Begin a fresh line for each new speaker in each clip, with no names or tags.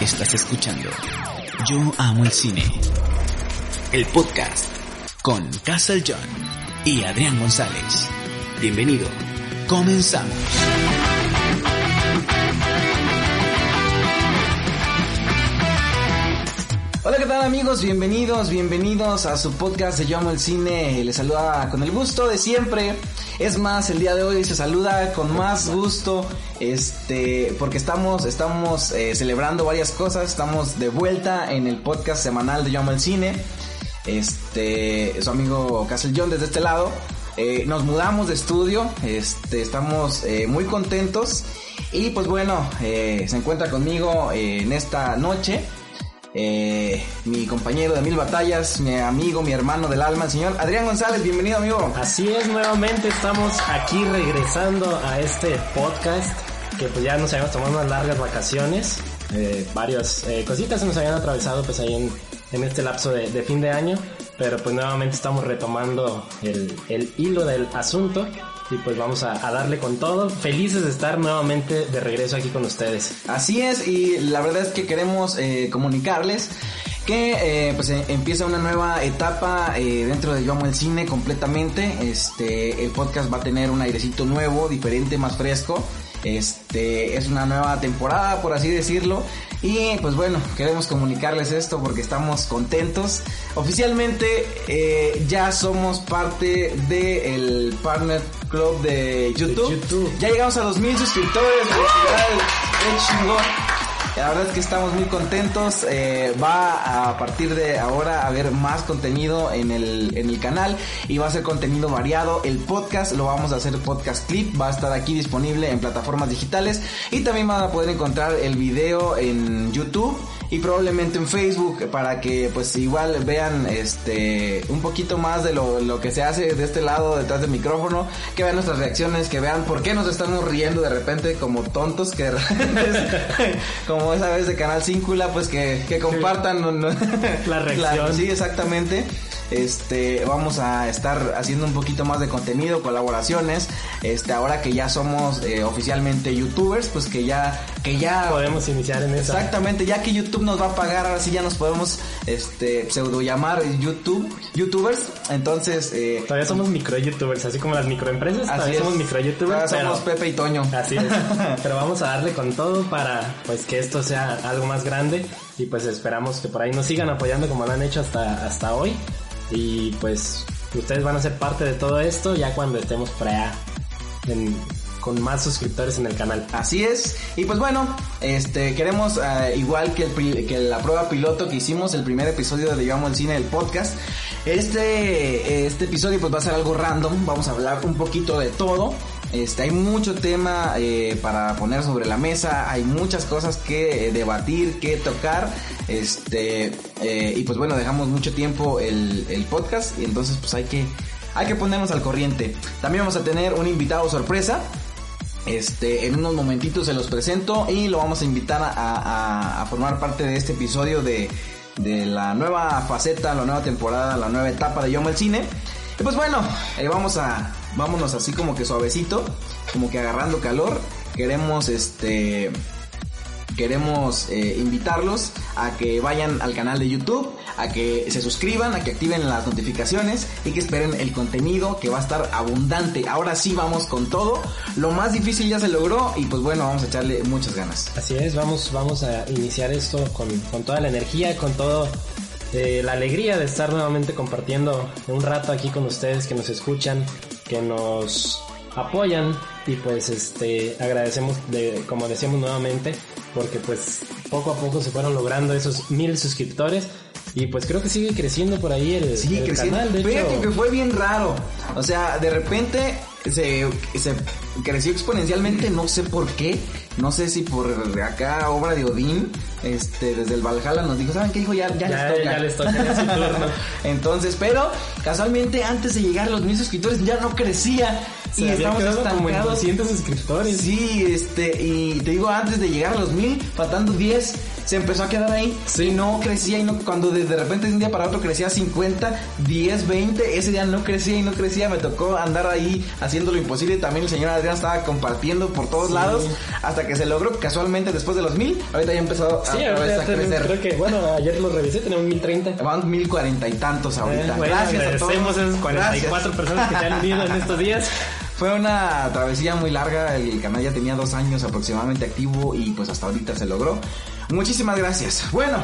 Estás escuchando Yo Amo el Cine, el podcast con Castle John y Adrián González. Bienvenido, comenzamos.
Hola, ¿qué tal amigos? Bienvenidos, bienvenidos a su podcast de Yo Amo el Cine. Les saluda con el gusto de siempre. Es más, el día de hoy se saluda con más gusto, este, porque estamos, estamos eh, celebrando varias cosas. Estamos de vuelta en el podcast semanal de Yo Amo el Cine. Este, su amigo Castle desde este lado. Eh, nos mudamos de estudio, este, estamos eh, muy contentos y pues bueno, se encuentra conmigo en esta noche eh, mi compañero de mil batallas, mi amigo, mi hermano del alma, el señor Adrián González, bienvenido amigo.
Así es, nuevamente estamos aquí regresando a este podcast que pues ya nos habíamos tomado unas largas vacaciones, eh, varias eh, cositas se nos habían atravesado pues ahí en, este lapso de, fin de año, pero pues nuevamente estamos retomando el hilo del asunto y pues vamos a, darle con todo. Felices de estar nuevamente de regreso aquí con ustedes.
Así es, y la verdad es que queremos eh, comunicarles que eh, pues eh, empieza una nueva etapa dentro de Yo Amo el Cine completamente. Este, el podcast va a tener un airecito nuevo, diferente, más fresco. Este, es una nueva temporada, por así decirlo. Y pues bueno, queremos comunicarles esto porque estamos contentos. Oficialmente eh, ya somos parte del Partner Club de YouTube. de YouTube. Ya llegamos a 2000 suscriptores. La verdad es que estamos muy contentos. Eh, va a partir de ahora a haber más contenido en el, en el canal y va a ser contenido variado. El podcast lo vamos a hacer podcast clip. Va a estar aquí disponible en plataformas digitales y también van a poder encontrar el video en YouTube y probablemente en Facebook para que pues igual vean este un poquito más de lo, lo, que se hace de este lado detrás del micrófono, que vean nuestras reacciones, que vean por qué nos estamos riendo de repente como tontos, que como esa vez de Canal Cíncula, pues que, que compartan
la reacción.
sí, exactamente. Este, vamos a estar haciendo un poquito más de contenido, colaboraciones. Este, ahora que ya somos eh, oficialmente youtubers, pues que ya, que ya
podemos iniciar en eso.
Exactamente, ya que YouTube nos va a pagar, ahora sí ya nos podemos, este, pseudo llamar YouTube, youtubers. Entonces, eh,
todavía somos micro youtubers, así como las microempresas. Todavía
es.
somos micro youtubers.
Somos Pepe y Toño.
Así es. pero vamos a darle con todo para, pues, que esto sea algo más grande. Y pues esperamos que por ahí nos sigan apoyando como lo han hecho hasta, hasta hoy. Y pues ustedes van a ser parte de todo esto ya cuando estemos por allá con más suscriptores en el canal.
Así es. Y pues bueno, este queremos uh, igual que, el, que la prueba piloto que hicimos, el primer episodio de Amo el Cine del podcast. Este, este episodio pues va a ser algo random. Vamos a hablar un poquito de todo. Este, hay mucho tema eh, para poner sobre la mesa, hay muchas cosas que eh, debatir, que tocar, este, eh, y pues bueno, dejamos mucho tiempo el, el, podcast, y entonces pues hay que, hay que ponernos al corriente. También vamos a tener un invitado sorpresa, este, en unos momentitos se los presento y lo vamos a invitar a, a, formar parte de este episodio de, de la nueva faceta, la nueva temporada, la nueva etapa de Yo Amo el Cine. Y pues bueno, vamos a, vámonos así como que suavecito, como que agarrando calor. Queremos este queremos eh, invitarlos a que vayan al canal de YouTube, a que se suscriban, a que activen las notificaciones y que esperen el contenido que va a estar abundante. Ahora sí vamos con todo. Lo más difícil ya se logró y pues bueno, vamos a echarle muchas ganas.
Así es, vamos, vamos a iniciar esto con, con toda la energía, con todo eh, la alegría de estar nuevamente compartiendo un rato aquí con ustedes que nos escuchan, que nos apoyan. Y pues este agradecemos de como decíamos nuevamente porque pues poco a poco se fueron logrando esos mil suscriptores y pues creo que sigue creciendo por ahí el,
sigue
el
creciendo.
canal de
Fíjate
hecho.
que fue bien raro. O sea de repente se, se creció exponencialmente no sé por qué. No sé si por acá obra de Odín este desde el Valhalla nos dijo saben qué dijo ya, ya,
ya,
les toca
ya les toca ya su turno.
entonces pero casualmente antes de llegar a los mil suscriptores ya no crecía.
Se
y estamos
como en
estancados.
200 suscriptores
Sí, este, y te digo, antes de llegar a los mil, faltando 10, se empezó a quedar ahí y no crecía y no, cuando de, de repente de un día para otro crecía 50, 10, 20, ese día no crecía y no crecía, me tocó andar ahí haciendo lo imposible, también el señor Adrián estaba compartiendo por todos lados hasta que se logró casualmente después de los mil, ahorita ya empezó a,
Sí, ahorita
a
tenemos-
crecer.
creo que, bueno, ayer lo revisé, tenemos 1030.
Van mil cuarenta y tantos ahorita.
Eh, bueno,
Gracias a
agradecemos
todos.
a esas 44
Gracias.
personas que se han unido en estos días.
Fue una travesía muy larga, el canal ya tenía dos años aproximadamente activo y pues hasta ahorita se logró. Muchísimas gracias. Bueno,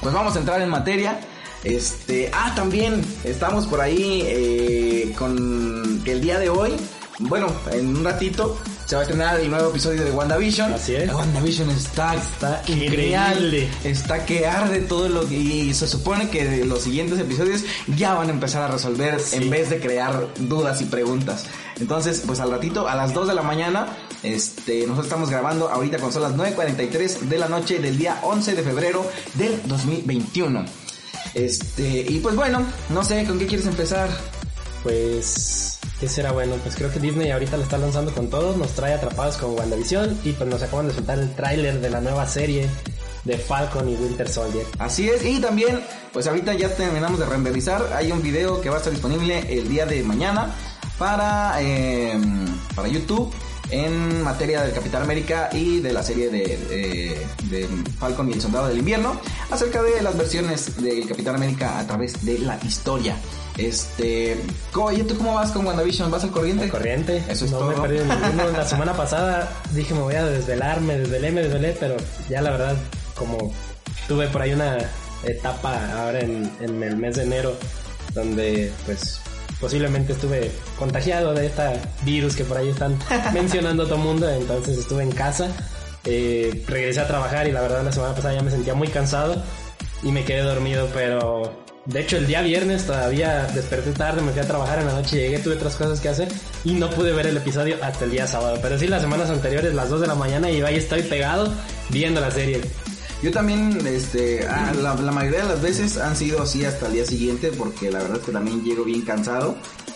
pues vamos a entrar en materia. Este, ah, también estamos por ahí eh, con que el día de hoy, bueno, en un ratito se va a estrenar el nuevo episodio de WandaVision.
Así es.
WandaVision está,
Está increíble.
Está que arde todo lo que y se supone que los siguientes episodios ya van a empezar a resolver en vez de crear dudas y preguntas. Entonces, pues al ratito, a las 2 de la mañana, este, nosotros estamos grabando ahorita con son las 9.43 de la noche del día 11 de febrero del 2021. Este, y pues bueno, no sé, ¿con qué quieres empezar?
Pues, ¿qué será bueno? Pues creo que Disney ahorita lo está lanzando con todo, nos trae atrapados con WandaVision y pues nos acaban de soltar el tráiler de la nueva serie de Falcon y Winter Soldier.
Así es, y también, pues ahorita ya terminamos de renderizar, hay un video que va a estar disponible el día de mañana para, eh, para YouTube en materia del Capitán América y de la serie de, de- de Falcon y el Soldado del Invierno acerca de las versiones del Capitán América a través de la historia. Este, ¿cómo, ¿y tú cómo vas con WandaVision? ¿Vas al corriente?
Corriente,
Eso es
no
todo.
me ninguno. La semana pasada dije me voy a desvelar, me desvelé, me desvelé, pero ya la verdad, como tuve por ahí una etapa ahora en, en el mes de enero donde pues posiblemente estuve contagiado de este virus que por ahí están mencionando todo el mundo, entonces estuve en casa, eh, regresé a trabajar y la verdad la semana pasada ya me sentía muy cansado y me quedé dormido, pero de hecho el día viernes todavía desperté tarde, me fui a trabajar en la noche, llegué, tuve otras cosas que hacer y no pude ver el episodio hasta el día sábado, pero sí las semanas anteriores, las 2 de la mañana y ahí estoy pegado viendo la serie.
Yo también, este, ah, la, la mayoría de las veces han sido así hasta el día siguiente, porque la verdad es que también llego bien cansado.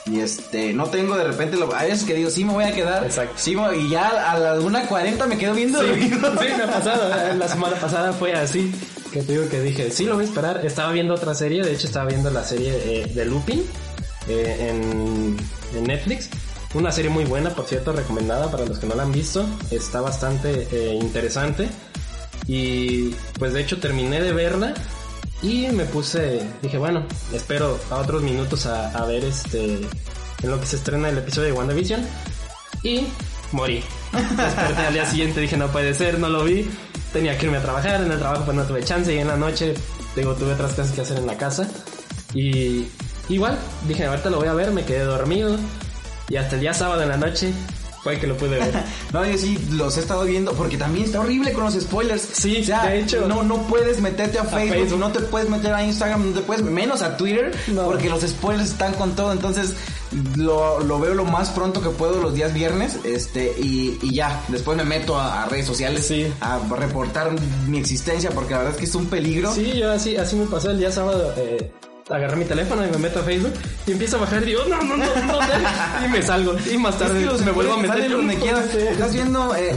Y este, no tengo de repente, lo, hay veces que digo, sí me voy a quedar.
Exacto.
Sí, y ya a la 1.40 me quedo viendo.
Sí, sí, me ha pasado. eh, La semana pasada fue así. Que te digo que dije, sí, lo voy a esperar. Estaba viendo otra serie, de hecho estaba viendo la serie eh, de Lupin eh, en, en Netflix. Una serie muy buena, por cierto, recomendada para los que no la han visto. Está bastante eh, interesante. Y pues de hecho terminé de verla y me puse, dije, bueno, espero a otros minutos a, ver este en lo que se estrena el episodio de WandaVision y morí. Desperté al día siguiente, dije, no puede ser, no lo vi. Tenía que irme a trabajar, en el trabajo pues no tuve chance y en la noche, digo, tuve otras cosas que hacer en la casa. Y igual, dije, ahorita lo voy a ver, me quedé dormido y hasta el día sábado en la noche que lo pude ver.
No, yo sí los he estado viendo porque también está horrible con los spoilers.
Sí,
o sea,
de hecho.
No, no puedes meterte a, Facebook,
Facebook.
no te puedes meter a Instagram, no te puedes, menos a Twitter,
No.
porque los spoilers están con todo. Entonces, lo, lo veo lo más pronto que puedo los días viernes, este, y, y ya. Después me meto a, a redes sociales
Sí.
a reportar mi existencia porque la verdad es que es un peligro.
Sí, yo así, así me pasó el día sábado. Eh, agarré mi teléfono y me meto a Facebook y empiezo a bajar y digo, no, no, no, no, no", y me salgo. Y más
Es
tarde
que los
me vuelvo a meter
donde. Estás viendo eh,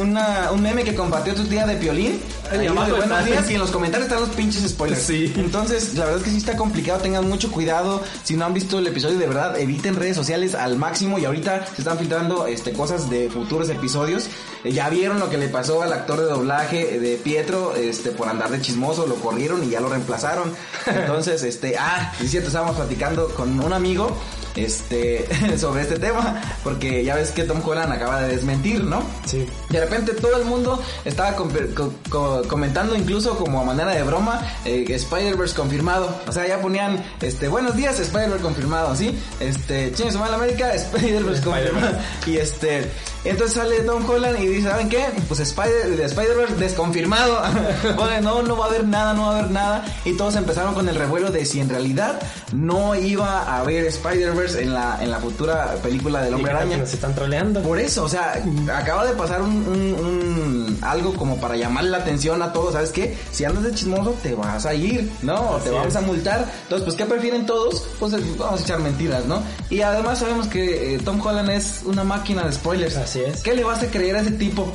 una, un meme que compartió tu tía de Piolín.
Abajo
buenos días y en los comentarios están los pinches spoilers.
Sí.
Entonces, la verdad es que sí está complicado. Tengan mucho cuidado. Si no han visto el episodio, de verdad, eviten redes sociales al máximo. Y ahorita se están filtrando este, cosas de futuros episodios. Eh, ya vieron lo que le pasó al actor de doblaje eh, de Pietro este, por andar de chismoso. Lo corrieron y ya lo reemplazaron. Entonces, este, ah, es cierto, estábamos platicando con un amigo este sobre este tema porque ya ves que Tom Holland acaba de desmentir, ¿no?
Sí.
De repente todo el mundo estaba com- co- co- comentando incluso como a manera de broma eh, Spider-Verse confirmado. O sea, ya ponían este buenos días Spider-Verse confirmado, ¿sí? Este, Chino Semana América, Spider-Verse confirmado. Y este, entonces sale Tom Holland y dice, ¿saben qué? Pues Spider- de Spider-Verse desconfirmado. Oye, no, no va a haber nada, no va a haber nada. Y todos empezaron con el revuelo de si en realidad no iba a haber Spider-Verse en la, en la futura película del Hombre Araña.
nos están troleando.
Por eso, o sea, acaba de pasar un, un- un- algo como para llamar la atención a todos, ¿sabes qué? Si andas de chismoso te vas a ir, ¿no? O te vamos
es.
a multar. Entonces, pues, ¿qué prefieren todos? Pues eh, vamos a echar mentiras, ¿no? Y además sabemos que eh, Tom Holland es una máquina de spoilers.
Así es.
¿Qué le vas a creer a ese tipo?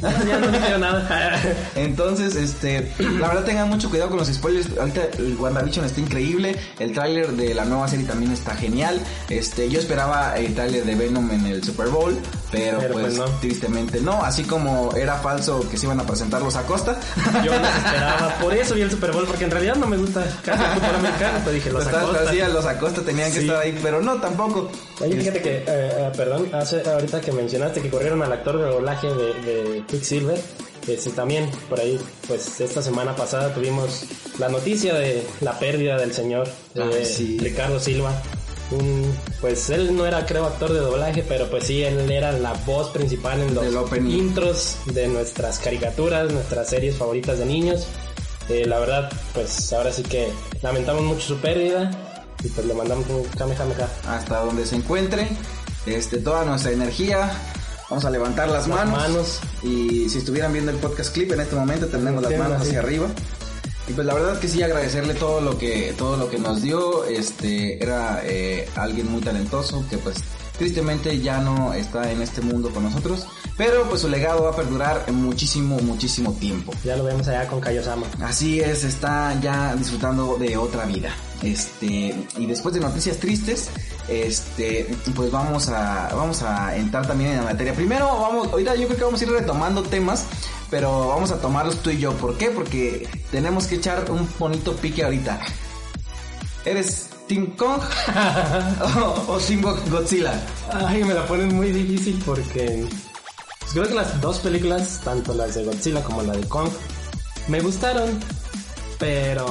ya no nada.
Entonces, este, la verdad tengan mucho cuidado con los spoilers. Ahorita el WandaVision está increíble, el tráiler de la nueva serie también está genial. Este, yo esperaba el tráiler de Venom en el Super Bowl, pero,
Pero,
pues,
pues, no.
tristemente no, así como era falso que se iban a presentar los Acosta.
Yo los esperaba. Por eso vi el Super Bowl, porque en realidad no me gusta casi el fútbol americano. Te dije, los
Estás-
Acosta.
decía, los Acosta tenían que
Sí.
estar ahí, pero no, tampoco.
Oye, fíjate que, eh, eh, perdón, hace, ahorita que mencionaste que corrieron al actor de doblaje de, de Quicksilver, este, también por ahí, pues esta semana pasada tuvimos la noticia de la pérdida del señor
Ah,
eh,
sí.
Ricardo Silva. Un, pues él no era, creo, actor de doblaje, pero pues sí, él era la voz principal en los intros de nuestras caricaturas, nuestras series favoritas de niños. Eh, la verdad, pues ahora sí que lamentamos mucho su pérdida y pues le mandamos un kamehameha.
Hasta donde se encuentre, este, toda nuestra energía. Vamos a levantar las,
Las
manos.
manos.
Y si estuvieran viendo el podcast clip en este momento, tendremos las manos hacia arriba. Y pues la verdad que sí agradecerle todo lo que todo lo que nos dio. Este era eh, alguien muy talentoso que pues tristemente ya no está en este mundo con nosotros, pero pues su legado va a perdurar muchísimo muchísimo tiempo.
Ya lo vemos allá con Kaiosama.
Así es, está ya disfrutando de otra vida. Este, y después de noticias tristes, este, pues vamos a, vamos a entrar también en la materia. Primero, vamos, ahorita yo creo que vamos a ir retomando temas, pero vamos a tomarlos tú y yo. ¿Por qué? Porque tenemos que echar un bonito pique ahorita. ¿Eres Team Kong o, o Team Godzilla?
Ay, me la ponen muy difícil porque pues, creo que las dos películas, tanto las de Godzilla como la de Kong, me gustaron, pero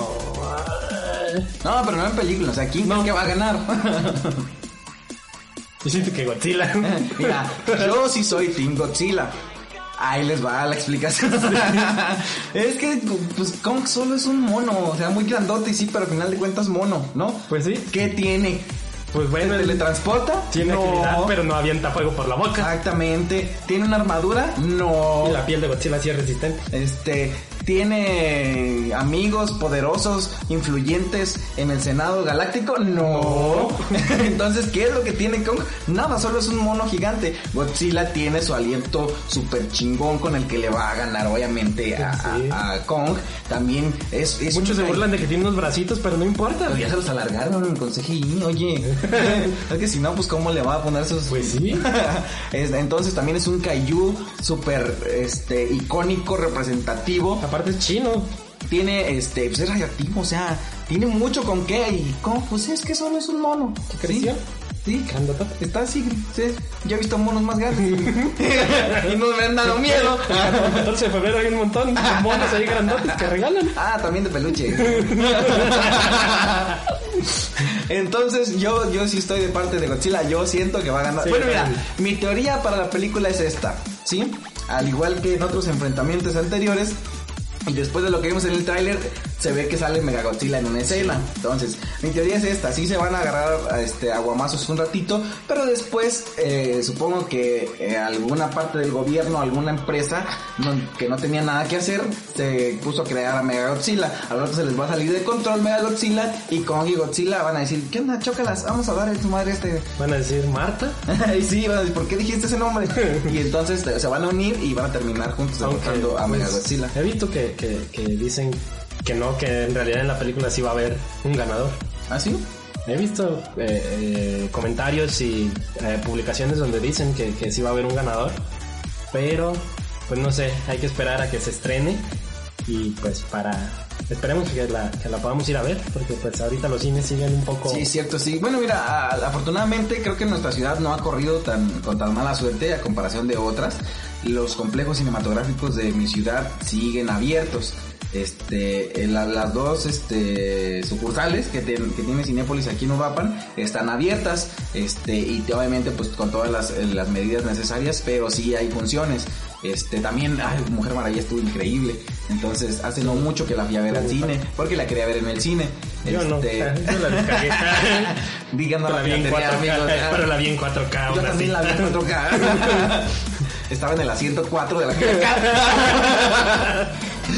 No, pero no en películas, o sea, ¿quién
No.
que va a ganar?
yo siento que Godzilla.
Mira, yo sí soy Team Godzilla. Ahí les va la explicación. es que, pues, Kong solo es un mono. O sea, muy grandote y sí, pero al final de cuentas mono, ¿no?
Pues sí,
¿Qué tiene?
pues bueno,
¿Se
él
teletransporta?
tiene
No.
agilidad, pero no avienta fuego por la boca.
Exactamente. ¿Tiene una armadura? No.
Y la piel de Godzilla sí es resistente.
Este, tiene amigos poderosos, influyentes en el Senado Galáctico? No. Entonces, ¿qué es lo que tiene Kong? Nada, solo es un mono gigante. Godzilla tiene su aliento súper chingón con el que le va a ganar, obviamente, a,
Sí.
a- a Kong. También es... es
Muchos se burlan de que tiene unos bracitos, pero no importa.
Pero ya se los alargaron con CGI, oye. es que si no, pues cómo le va a poner sus...
Pues sí.
Es- Entonces también es un Kaiju súper este, icónico, representativo.
Aparte es chino.
Tiene, este, pues es radioactivo, o sea, tiene mucho con qué. Y cómo, pues es que solo es un mono.
¿Qué creció?
Sí, sí. Está así, sí. Yo he visto monos más grandes. y no me han dado miedo.
El 14 de febrero hay un montón de monos ahí grandotes que regalan.
Ah, también de peluche. Entonces yo, yo sí estoy de parte de Godzilla, yo siento que va a ganar.
Sí,
bueno, mira, mi teoría para la película es esta, ¿sí? Al igual que en otros enfrentamientos anteriores, y después de lo que vimos en el tráiler, se ve que sale Megagodzilla en una escena. Entonces, mi teoría es esta, sí se van a agarrar a este, aguamazos un ratito, pero después eh, supongo que eh, alguna parte del gobierno, alguna empresa no- que no tenía nada que hacer, se puso a crear a Megagodzilla. Al rato se les va a salir de control Megagodzilla y Kong y Godzilla van a decir, ¿qué onda? Chócalas, vamos a dar en su madre este...
Van a decir, Marta.
y sí, van a decir, ¿por qué dijiste ese nombre? y entonces eh, se van a unir y van a terminar juntos derrotando a
pues,
Megagodzilla.
He visto que, que, que dicen que no, que en realidad en la película sí va a haber un ganador.
¿Ah, sí?
He visto eh, eh, comentarios y eh, publicaciones donde dicen que, que sí va a haber un ganador, pero pues no sé, hay que esperar a que se estrene y pues para... Esperemos que la, que la podamos ir a ver, porque pues ahorita los cines siguen un poco...
Sí, cierto, sí. Bueno, mira, a- afortunadamente creo que nuestra ciudad no ha corrido tan con tan mala suerte a comparación de otras. Los complejos cinematográficos de mi ciudad siguen abiertos. Este, la- las dos este, sucursales que, te- que tiene Cinépolis aquí en Uruapan están abiertas, este, y te- obviamente pues con todas las, eh, las medidas necesarias, pero sí hay funciones. Este, también, ay, Mujer Maravilla estuvo increíble. Entonces, hace no mucho que la fui a ver al cine, porque la quería ver en el cine.
Yo no,
Este,
yo la descargué.
La
la vi en
piratería,
4K,
amigos.
pero la vi en 4K.
Yo también la
así.
vi en 4K. Estaba en el asiento 4 de la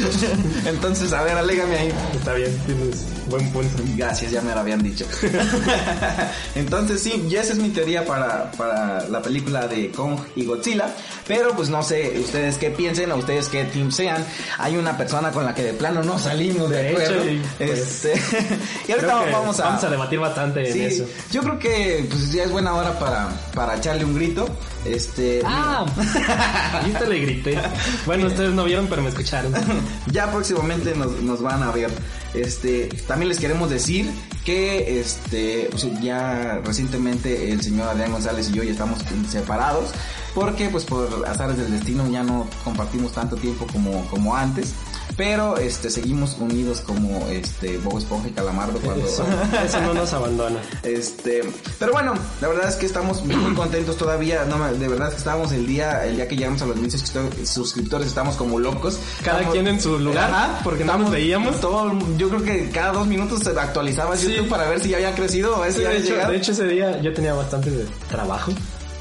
Entonces, a ver, alégame ahí.
Está bien, tienes buen punto.
Gracias, ya me lo habían dicho. Entonces sí, y esa es mi teoría para, para la película de Kong y Godzilla. Pero pues no sé ustedes qué piensen o ustedes qué team sean. Hay una persona con la que de plano no salimos de,
hecho,
acuerdo.
y, pues,
Este, y ahorita vamos a...
vamos a debatir bastante
Sí,
en eso.
yo creo que pues ya es buena hora para, para echarle un grito. Este,
Ah, ahorita le grité. Bueno, ustedes no vieron, pero me escucharon.
ya próximamente nos, nos van a ver. Este, también les queremos decir que este, pues, ya recientemente el señor Adrián González y yo ya estamos separados porque pues por azares del destino ya no compartimos tanto tiempo como, como antes. Pero este seguimos unidos como este Bob Esponja y Calamardo cuando
Eso, eso no nos abandona.
este, pero bueno, la verdad es que estamos muy contentos todavía, no, de verdad es que estábamos el día, el día que llegamos a los mil suscriptores, estamos como locos.
Cada
Estamos-
quien en su lugar, porque no
estamos-
nos veíamos.
Todo, yo creo que cada dos minutos se actualizaba
Sí.
YouTube para ver si ya había crecido o si
Sí, de, hecho, de hecho, ese día yo tenía bastante de trabajo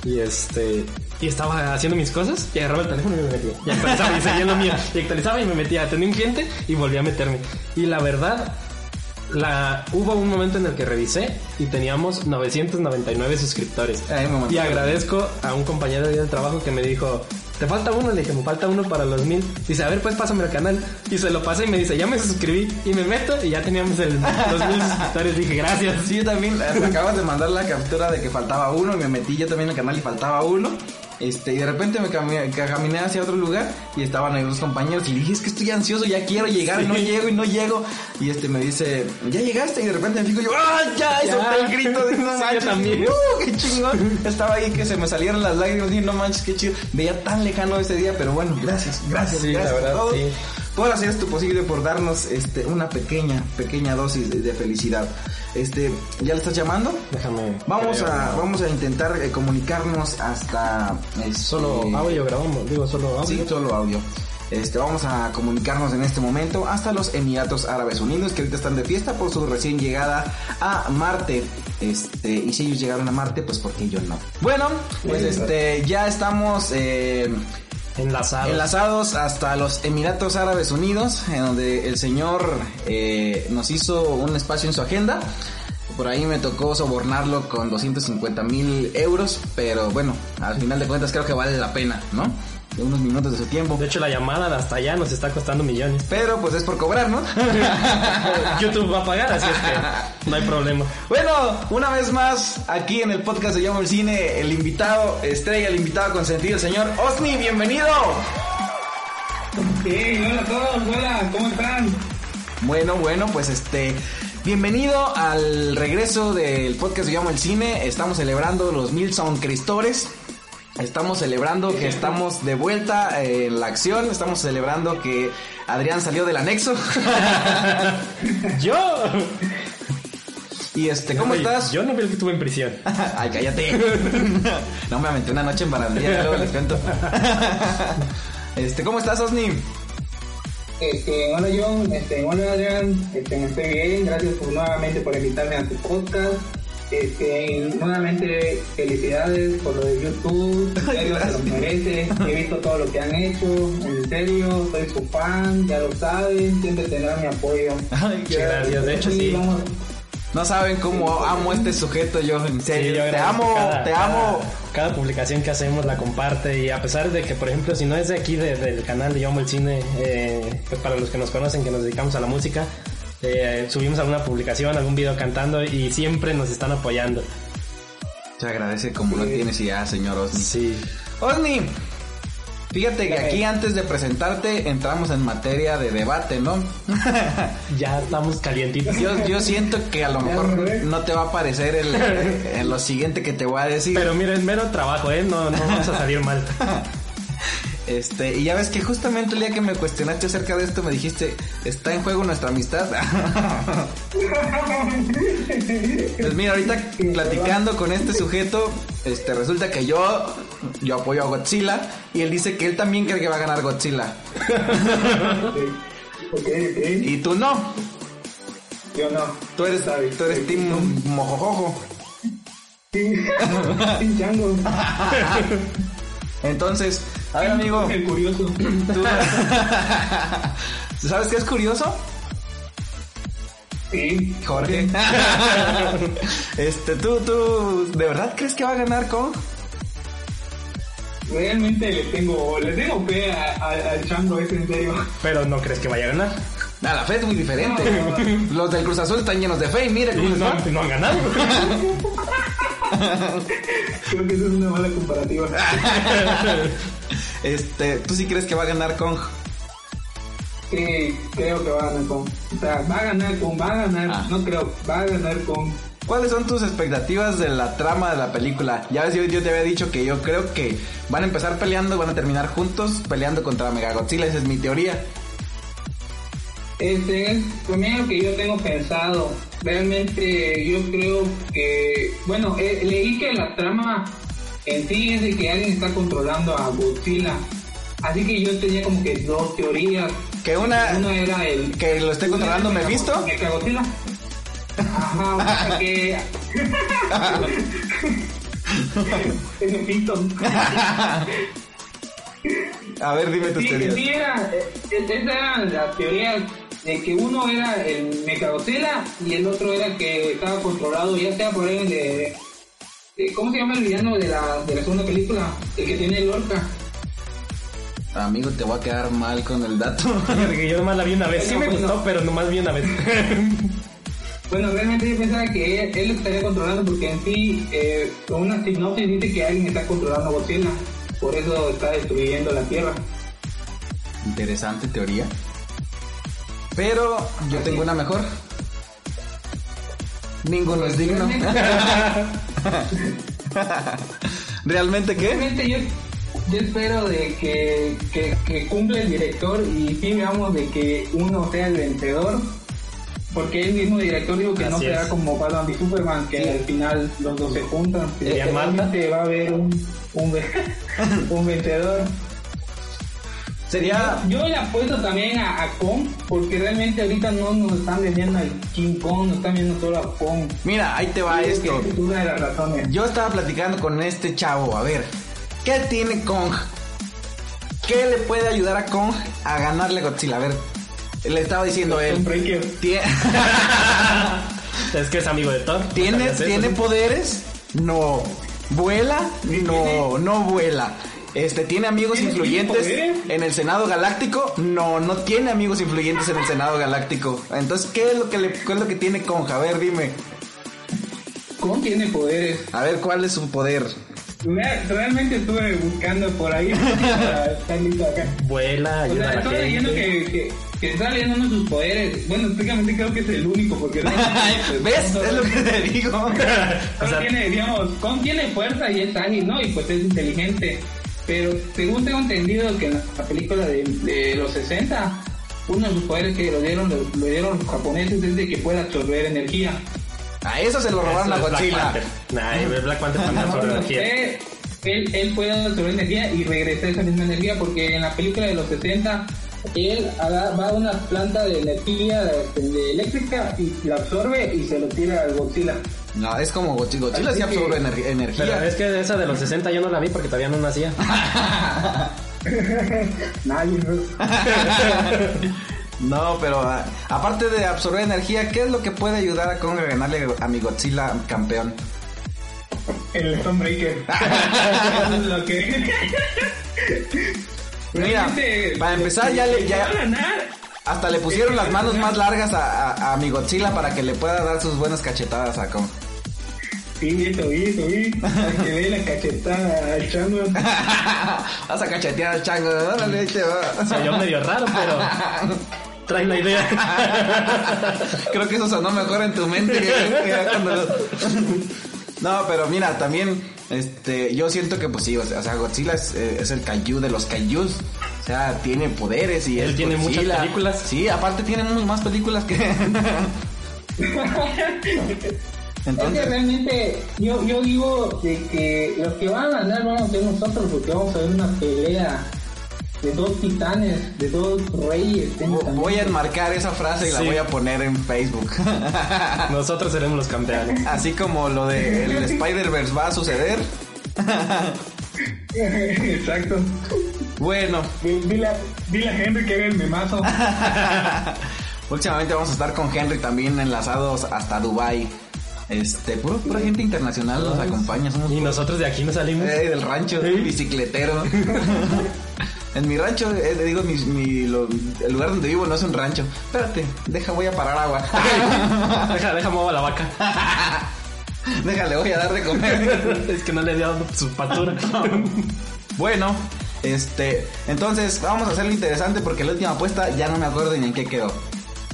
y este y estaba haciendo mis cosas y agarraba el teléfono y me metía. Y actualizaba y seguía lo mío. Y actualizaba y me metía. Atendía un cliente y volví a meterme. Y la verdad, la hubo un momento en el que revisé y teníamos 999 suscriptores.
Ay.
Y agradezco a un compañero de trabajo que me dijo, ¿te falta uno? Le dije, me falta uno para los mil. Dice, a ver, pues pásame el canal. Y se lo pasé y me dice, ya me suscribí. Y me meto y ya teníamos el, los mil suscriptores. Dije, gracias.
Sí, yo también me acabas de mandar la captura de que faltaba uno y me metí yo también en el canal y faltaba uno. Este, y de repente me caminé, caminé hacia otro lugar y estaban ahí los compañeros y dije, es que estoy ansioso, ya quiero llegar y no llego y no llego. Y este me dice, ya llegaste y de repente me fijo yo, ¡ah, ya! Y solté el grito de no
yo
manches.
también.
¡Uh, qué chingón! Estaba ahí que se me salieron las lágrimas y no manches, qué chido. Veía tan lejano ese día, pero bueno, gracias, gracias,
Sí, la
gracias
verdad,
a todos
sí.
Por hacer esto posible, por darnos este una pequeña, pequeña dosis de, de felicidad. Este, ¿ya le estás llamando?
Déjame.
Vamos a, vamos a intentar eh, comunicarnos hasta este,
Solo audio grabamos, digo, solo audio.
Sí, solo audio. Este, vamos a comunicarnos en este momento hasta los Emiratos Árabes Unidos, que ahorita están de fiesta por su recién llegada a Marte. Este, y si ellos llegaron a Marte, pues porque yo no. Bueno, pues este, ya estamos eh,
Enlazado.
enlazados hasta los Emiratos Árabes Unidos, en donde el señor eh, nos hizo un espacio en su agenda. Por ahí me tocó sobornarlo con 250 mil euros, pero bueno, al final de cuentas creo que vale la pena, ¿no? De unos minutos de su tiempo.
De hecho, la llamada de hasta allá nos está costando millones.
Pero pues es por cobrar, ¿no?
YouTube va a pagar, así es que no hay problema.
Bueno, una vez más, aquí en el podcast de Llamo el Cine, el invitado estrella, el invitado consentido, el señor Osni, bienvenido.
Sí, hola a todos, hola, ¿cómo están?
Bueno, bueno, pues este, bienvenido al regreso del podcast de Llamo el Cine. Estamos celebrando los mil Cristores. Estamos celebrando que estamos de vuelta en la acción. Estamos celebrando que Adrián salió del anexo.
Yo.
y este, ¿cómo estás?
Yo no veo que estuve en prisión.
Ay, cállate. no me aventé una noche en barandilla, luego les cuento. este, ¿cómo estás, Osni?
Este, hola John, este, hola Adrián, este, estoy bien, gracias por, nuevamente por invitarme a tu podcast. Este, nuevamente felicidades por lo de YouTube, en serio se lo merece, he visto todo lo que han hecho, en serio, soy su fan, ya lo saben, siempre tendrán mi apoyo.
Ay,
qué gracias, de hecho, sí.
vamos-
No saben cómo amo a este sujeto yo, en serio.
Sí, yo
te amo,
cada-
te
cada-
amo.
Cada publicación que hacemos la comparte y a pesar de que, por ejemplo, si no es de aquí de- del canal de Yo Amo el Cine, eh, pues para los que nos conocen, que nos dedicamos a la música, eh, subimos alguna publicación, algún video cantando y siempre nos están apoyando.
Se agradece como no tienes idea, señor Osni.
Sí.
Osni, fíjate que aquí antes de presentarte entramos en materia de debate, ¿no?
Ya estamos calientitos.
Yo, yo siento que a lo mejor no te va a parecer el, lo siguiente que te voy a decir.
Pero miren, mero trabajo, ¿eh? No, no vamos a salir mal.
Este, y ya ves que justamente el día que me cuestionaste acerca de esto me dijiste, está en juego nuestra amistad. pues mira, ahorita platicando con este sujeto, este, resulta que yo, yo apoyo a Godzilla y él dice que él también cree que va a ganar Godzilla.
Ok, ok,
Y tú no,
yo no.
tú eres,
Sabes,
tú eres team mojojojo.
Sí, sí, chango.
Entonces, a ver amigo,
El curioso.
tú, ¿Sabes qué es curioso?
Sí.
Jorge. este, ¿tú, tú, ¿de verdad crees que va a ganar Kong?
Realmente le tengo, le tengo fe a- a- al chango ese en serio.
Pero no crees que vaya a ganar.
Ah, la fe es muy diferente. Los del Cruz Azul están llenos de fe y cómo les
no, no han ganado.
Creo que eso es una mala comparativa.
Este, ¿tú sí crees que va a ganar Kong?
Sí, creo que va a ganar con. O sea, va a ganar con, va a ganar,
Ah.
no creo, va a ganar con.
¿Cuáles son tus expectativas de la trama de la película? Ya ves, yo, yo te había dicho que yo creo que van a empezar peleando, van a terminar juntos peleando contra Megagodzilla, esa es mi teoría.
Este es lo que yo tengo pensado. Realmente yo creo que, bueno, eh, leí que la trama en sí es de que alguien está controlando a Godzilla. Así que yo tenía como que dos teorías.
Que una,
Una era el...
que lo esté controlando
una era
Mephisto.
Mechagodzilla. Ajá, o sea que... es Mephisto.
A ver, dime tus
Sí,
teorías.
sí era, eh, esas eran las teorías de que uno era el Mechagodzilla y el otro era que estaba controlado, ya sea por él de, de- ¿cómo se llama el villano de la, de la segunda película? El que tiene el orca.
Amigo, te voy a quedar mal con el dato.
Porque yo nomás la vi una vez. Sí me
Bueno,
gustó,
bueno.
pero nomás vi una vez.
Bueno, realmente yo pensaba que él, él lo estaría controlando porque en sí, eh, con una sinopsis dice que alguien está controlando a Godzilla, por eso está destruyendo la Tierra.
Interesante teoría. Pero yo tengo una mejor. Ninguno es digno. ¿Realmente qué?
Realmente yo, yo espero de que, que, que cumpla el director y sí veamos de que uno sea el vencedor. Porque el mismo director dijo que no será como Batman y Superman, que al final los dos se juntan.
Malta.
realmente va a haber un, un, un vencedor.
Sería.
Yo le apuesto también a, a Kong, porque realmente ahorita no nos están vendiendo al King Kong, nos están viendo solo a Kong.
Mira, ahí te va esto.
es una de las razones.
Yo estaba platicando con este chavo, a ver, ¿qué tiene Kong? ¿Qué le puede ayudar a Kong a ganarle a Godzilla? A ver, le estaba diciendo él.
Breaker.
"Tie-
es que es amigo de Thor.
¿Tiene. ¿Tiene poderes? No. ¿Vuela? No, no vuela. Este, ¿tiene amigos
¿Tiene-
influyentes
tiene poderes?
en el Senado Galáctico? No, no tiene amigos influyentes en el Senado Galáctico. Entonces, ¿qué es lo que, le, qué es lo que tiene Kong? A ver, dime.
Kong tiene poderes.
A ver, ¿cuál es su poder?
Re- Realmente estuve buscando por ahí acá.
Vuela,
O
ayuda
sea,
a la
estoy leyendo que, que, que está leyendo uno de sus poderes. Bueno, prácticamente creo que es el único, porque
¿Ves?
pues,
Es lo que te digo.
O sea-
tiene, digamos, Kong tiene fuerza y es ágil, ¿no? Y pues es inteligente. Pero según tengo entendido que en la película de, de los 60, uno de sus poderes que lo dieron, lo, dieron los japoneses es de que puede absorber energía.
A eso se lo robaron
Eso
a Godzilla.
Panther. Nah, el Black Panther también
no
energía.
él, él puede absorber energía y regresar esa misma energía porque en la película de los 60 él va a una planta de energía de, de eléctrica y la absorbe y se lo tira al Godzilla.
No, es como Godzilla. Godzilla sí absorbe ener- energía.
Pero es que esa de los 60 yo no la vi porque todavía no nacía.
Nadie, ¿no?
No, pero ah, aparte de absorber energía, ¿qué es lo que puede ayudar a Kong a ganarle a mi Godzilla campeón?
El Stonebreaker. Lo que...
Mira, para empezar ya le ya
va a ganar
hasta le pusieron las manos más largas a, a, a mi Godzilla para que le pueda dar sus buenas cachetadas a Kong.
Sí, eso vi, eso vi. Para que ve la cachetada al chango.
Vas a cachetear al chango, órale, ahí te va.
Se oyó medio raro, pero trae la idea.
Creo que eso sonó mejor en tu mente que, que cuando lo- No, pero mira, también este yo siento que pues sí, o sea, Godzilla es, eh, es el kaiju de los kaijus. O sea, tiene poderes y
Él
es
tiene muchas películas.
Sí, aparte tiene más películas que
Es que
Entonces,
realmente yo, yo digo de que los que van a ganar vamos a ser nosotros porque vamos a ver una pelea de dos titanes, de dos reyes.
voy a enmarcar esa frase y la voy a poner en Facebook.
Nosotros seremos los campeones.
Así como lo de el Spider-Verse va a suceder.
Exacto.
Bueno,
Dile, a- Henry que haga el memazo.
próximamente vamos a estar con Henry también enlazados hasta Dubai. Este, puro, pura gente internacional nos acompaña, somos
Y nosotros de aquí no salimos.
Eh, del rancho,
Sí.
bicicletero. En mi rancho, eh, digo, mi, mi- lo- el lugar donde vivo no es un rancho. Espérate, deja, voy a parar agua.
deja, deja mover a la vaca.
Déjale, voy a dar de comer.
es que no le he dado su pastura.
bueno, este, entonces vamos a hacerlo interesante porque la última apuesta ya no me acuerdo ni en qué quedó.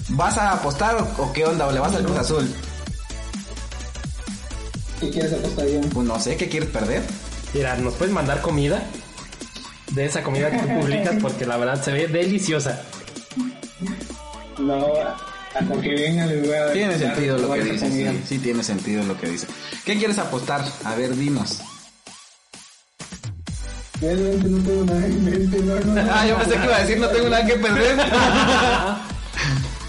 ¿Vas a apostar o, o qué onda? ¿O le vas al Cruz Azul?
¿Qué quieres apostar yo?
Pues no sé, ¿qué quieres perder?
Mira, nos puedes mandar comida. De esa comida que tú publicas porque la verdad se ve deliciosa.
No, hasta que venga les voy a dar.
Tiene sentido lo que dice, sí, sí tiene sentido lo que dice. ¿Qué quieres apostar? A ver, dinos.
Realmente no tengo nada no, no, no.
Ah, yo pensé que iba a decir no tengo nada que perder.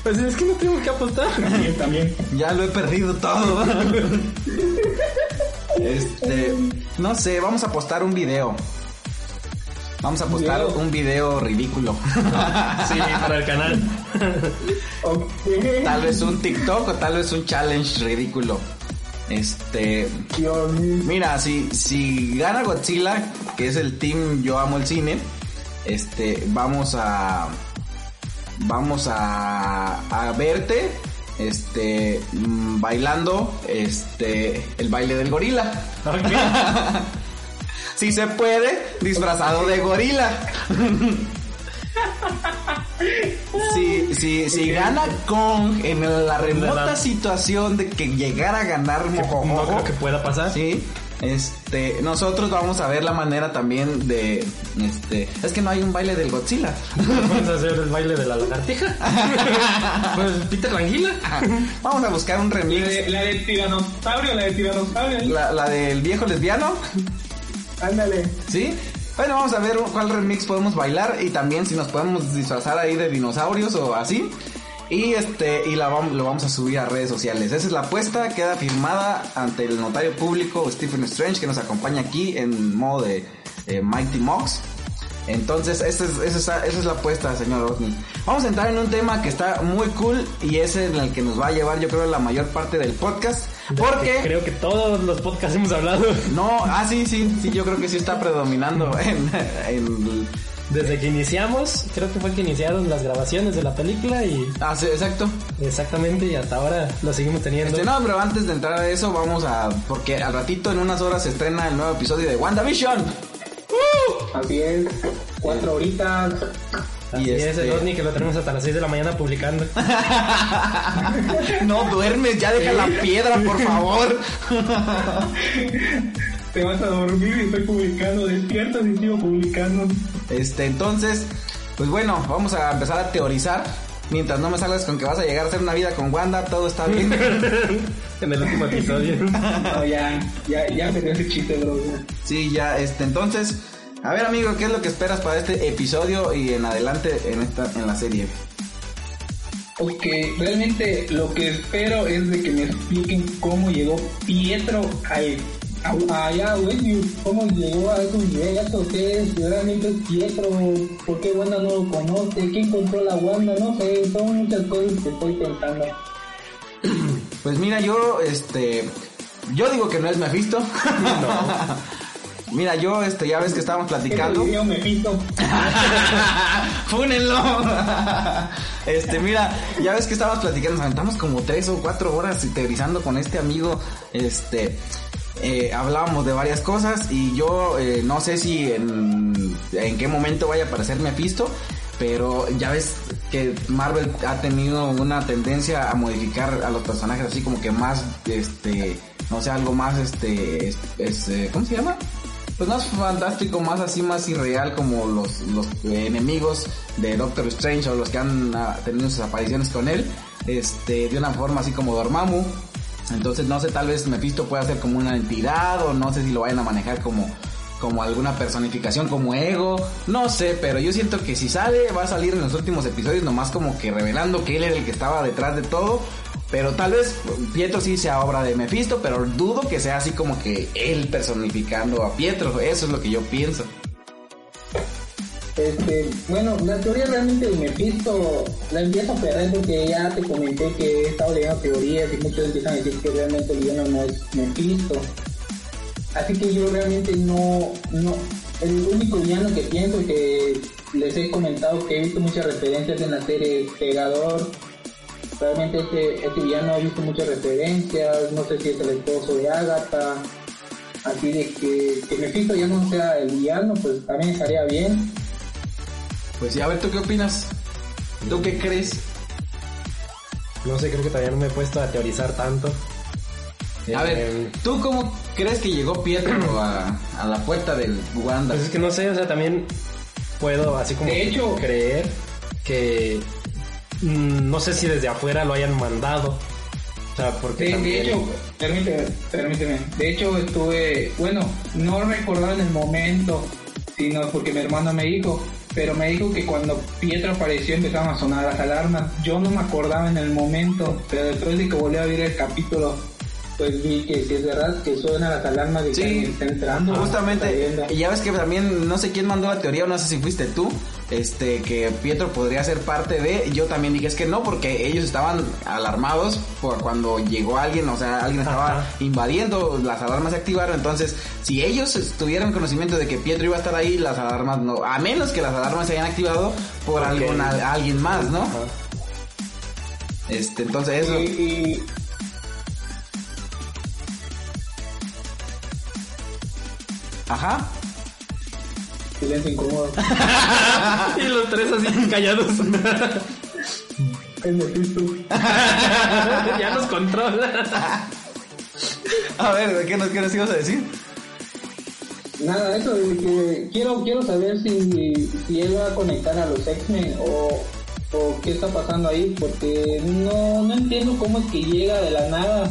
Pues es que no tengo que apostar.
También, también.
Ya lo he perdido todo. Este, no sé, vamos a postar un video. Vamos a postar
¿Video?
un video ridículo.
Sí, para el canal.
Tal vez un TikTok o tal vez un challenge ridículo. Este, mira, si, si gana Godzilla, que es el team Yo Amo el Cine, este, vamos a, vamos a, a verte, este, bailando, este, el baile del gorila.
Ok.
Si se puede, disfrazado de gorila. Si, si, si gana Kong en la remota situación de que llegara a ganar
No creo que pueda pasar.
sí, este, nosotros vamos a ver la manera también de, este, es que no hay un baile del Godzilla.
Vamos a hacer el baile de la lagartija. Pues Peter Languila.
Vamos a buscar un
La
remix,
de, la de tiranosaurio, la de tiranosaurio.
la, la del viejo lesbiano,
Ándale.
¿sí? Bueno, vamos a ver cuál remix podemos bailar y también si nos podemos disfrazar ahí de dinosaurios o así. Y este, y lo vamos a subir a redes sociales. Esa es la apuesta, queda firmada ante el notario público Stephen Strange que nos acompaña aquí en modo de eh, Mighty Mox. Entonces, esa es, esa, es, esa es la apuesta, señor Osni. Vamos a entrar en un tema que está muy cool y es en el que nos va a llevar, yo creo, la mayor parte del podcast. Porque
Creo que todos los podcasts hemos hablado.
no, ah, sí, sí, sí, yo creo que sí está predominando en, en
Desde que iniciamos, creo que fue que iniciaron las grabaciones de la película y
ah, sí, exacto.
exactamente y hasta ahora lo seguimos teniendo.
Este, no, pero antes de entrar a eso, vamos a, porque al ratito, en unas horas, se estrena el nuevo episodio de WandaVision.
Así es. Cuatro horitas.
Así
y
es,
este-
el OVNI que lo tenemos hasta las 6 de la mañana publicando.
No duermes, ya deja la piedra, por favor.
Te vas a dormir y estoy publicando. Despiertas y sigo publicando.
Este, entonces, pues bueno, vamos a empezar a teorizar. Mientras no me salgas con que vas a llegar a hacer una vida con Wanda, todo está bien.
en el último episodio.
No, ya, ya, ya me dio ese chiste, bro. ya.
Sí, ya, este, entonces, a ver amigo, ¿qué es lo que esperas para este episodio y en adelante en esta, en la serie?
Ok, realmente lo que espero es de que me expliquen cómo llegó Pietro al, a, allá a Westview, cómo llegó a esos niveles, qué es, realmente es Pietro, por qué Wanda no lo conoce, quién controla a Wanda, no sé, son muchas cosas que estoy pensando.
Pues mira, yo, este, yo digo que no es Mephisto. Mira, yo, este, ya ves que estábamos platicando.
Me.
¡Fúnenlo! este, mira, ya ves que estábamos platicando, nos aventamos como tres o cuatro horas teorizando con este amigo, este, eh, hablábamos de varias cosas y yo eh, no sé si en, en qué momento vaya a aparecer Mephisto, pero ya ves que Marvel ha tenido una tendencia a modificar a los personajes así como que más, este, no sé, algo más, este, es, es, eh, ¿cómo se llama? Pues más fantástico, más así, más irreal como los, los enemigos de Doctor Strange o los que han ah, tenido sus apariciones con él, este, de una forma así como Dormammu. Entonces no sé, tal vez Mephisto pueda ser como una entidad o no sé si lo vayan a manejar como como alguna personificación como ego, no sé, pero yo siento que si sale va a salir en los últimos episodios nomás como que revelando que él era el que estaba detrás de todo, pero tal vez Pietro sí sea obra de Mephisto, pero dudo que sea así como que él personificando a Pietro, eso es lo que yo pienso.
Este, bueno, la teoría realmente de Mephisto la empiezo a perder porque ya te comenté que he estado leyendo teorías y muchos empiezan a decir que realmente el villano no es Mephisto. Así que yo realmente no, no, el único villano que pienso que les he comentado que he visto muchas referencias en la serie Pegador. Realmente este, este villano he visto muchas referencias, no sé si es el esposo de Agatha, así de que, que Mephisto ya no sea el villano, pues también estaría bien.
Pues sí, a ver, ¿tú qué opinas? ¿Tú qué crees?
No sé, creo que todavía no me he puesto a teorizar tanto.
A ver,
Eh,
¿tú cómo crees que llegó Pietro a, a la puerta del Wanda?
Pues es que no sé, o sea, también puedo así como
De hecho-
creer que no sé si desde afuera lo hayan mandado. O sea, porque
De, hecho, permíteme, permíteme. De hecho, estuve, bueno, no recordaba en el momento, sino porque mi hermano me dijo, pero me dijo que cuando Pietro apareció empezaron a sonar las alarmas. Yo no me acordaba en el momento, pero después de que volví a ver el capítulo, pues vi que si es verdad que suenan las alarmas de que
Sí,
alguien está entrando.
Justamente, y ya ves que también, no sé quién mandó la teoría, o no sé si fuiste tú, este, que Pietro podría ser parte de, yo también dije, es que no, porque ellos estaban alarmados por cuando llegó alguien, o sea, alguien estaba
Ajá.
invadiendo, las alarmas se activaron, entonces, si ellos tuvieran conocimiento de que Pietro iba a estar ahí, las alarmas no, a menos que las alarmas se hayan activado por
Ok.
alguna, alguien más, ¿no?
Ajá.
Este, entonces eso,
Y, y-
ajá.
silencio incómodo.
y los tres así callados.
Es Mephisto.
ya nos controla.
A ver, ¿qué nos, qué nos ibas a decir?
Nada, eso de que quiero quiero saber si, si él va a conectar a los X-Men o, o qué está pasando ahí, porque no, no entiendo cómo es que llega de la nada.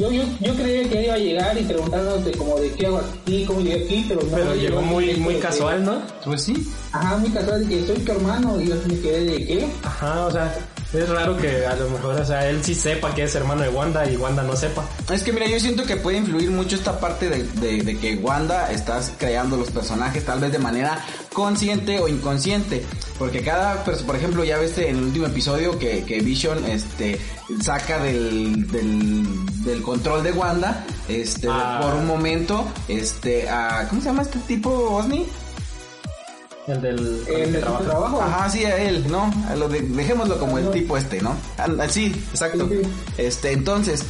Yo, yo, yo creía que él iba a llegar y preguntarnos de como de qué hago aquí, cómo llegué aquí, pero no.
Pero llegó muy, muy
que-
casual, ¿no?
Pues sí.
Ajá, muy casual, de que soy tu hermano, y yo me quedé de qué.
Ajá, o sea, es raro que a lo mejor, o sea, él sí sepa que es hermano de Wanda y Wanda no sepa.
Es que mira, yo siento que puede influir mucho esta parte de, de- de que Wanda estás creando los personajes tal vez de manera consciente o inconsciente. Porque cada, por ejemplo, ya ves en el último episodio que, que Vision este saca del, del, del control de Wanda, este,
Ah.
por un momento, este, a, ¿cómo se llama este tipo, Osni?
El del el
de trabajo.
Ajá, sí, a él, ¿no? A lo de- dejémoslo como el tipo este, ¿no? Sí, exacto.
Sí, sí.
Este, entonces,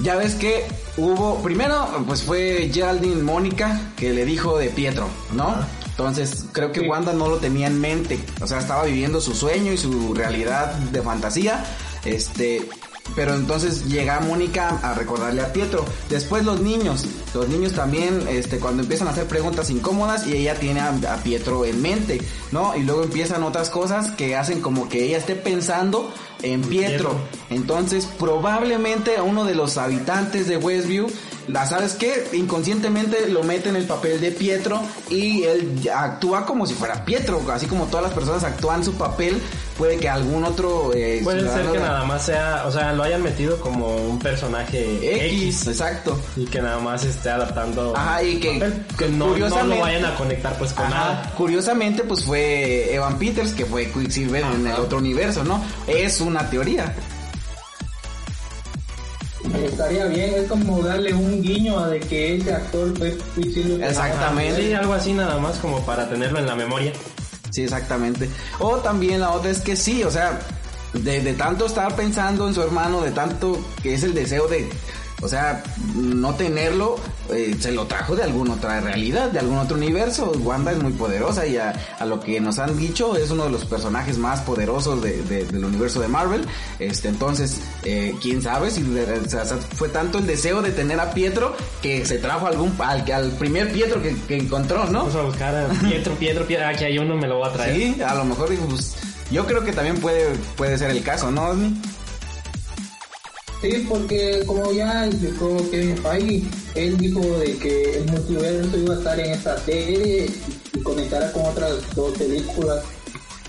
ya ves que hubo, primero, pues fue Geraldine Mónica que le dijo de Pietro, ¿no? Entonces, creo que
Sí.
Wanda no lo tenía en mente, o sea, estaba viviendo su sueño y su realidad de fantasía, este, pero entonces llega Mónica a recordarle a Pietro. Después los niños, los niños también, este, cuando empiezan a hacer preguntas incómodas y ella tiene a, a Pietro en mente, ¿no? Y luego empiezan otras cosas que hacen como que ella esté pensando en Pietro. Entonces, probablemente uno de los habitantes de Westview, la sabes qué, inconscientemente lo mete en el papel de Pietro y él actúa como si fuera Pietro, así como todas las personas actúan su papel, puede que algún otro eh,
Puede ser que
de-
nada más sea, o sea, lo hayan metido como un personaje
X,
X,
exacto.
y que nada más esté adaptando.
Ajá, y que-
papel,
que
no, no
curiosamente-
lo vayan a conectar pues con
Ajá.
nada.
Curiosamente, pues fue Evan Peters, que fue Quicksilver en el otro universo, ¿no? Es una teoría.
Estaría bien, es como darle un guiño a de que ese actor fue Quicksilver.
Exactamente.
Sí, algo así nada más como para tenerlo en la memoria.
Sí, exactamente. O también la otra es que sí, o sea, de, tanto estar pensando en su hermano, de tanto que es el deseo de, o sea, no tenerlo, eh, se lo trajo de alguna otra realidad, de algún otro universo. Wanda es muy poderosa y a, a lo que nos han dicho es uno de los personajes más poderosos de- de- del universo de Marvel. Este, entonces, eh, quién sabe si de- o sea, fue tanto el deseo de tener a Pietro que se trajo algún al, al primer Pietro que, que encontró, ¿no?
Vamos a buscar a Pietro, Pietro, Pietro. Aquí hay uno, me lo voy a traer.
Sí, a lo mejor digo, pues, yo creo que también puede, puede ser el caso, ¿no, Osni?
Sí, porque como ya explicó Kevin Feige, él dijo de que el multiverso iba a estar en esta serie y conectará con otras dos películas.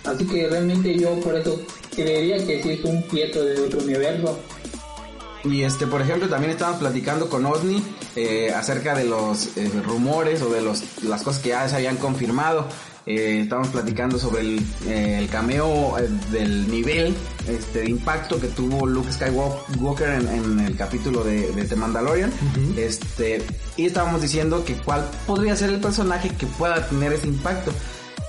Así que realmente yo por eso creería que sí es un Pietro de otro universo.
Y este, por ejemplo, también estábamos platicando con Osni eh, acerca de los eh, rumores o de los, las cosas que ya se habían confirmado. Eh, estábamos platicando sobre el, eh, el cameo eh, del nivel este, de impacto que tuvo Luke Skywalker en, en el capítulo de, de The Mandalorian. este, y estábamos diciendo que cuál podría ser el personaje que pueda tener ese impacto.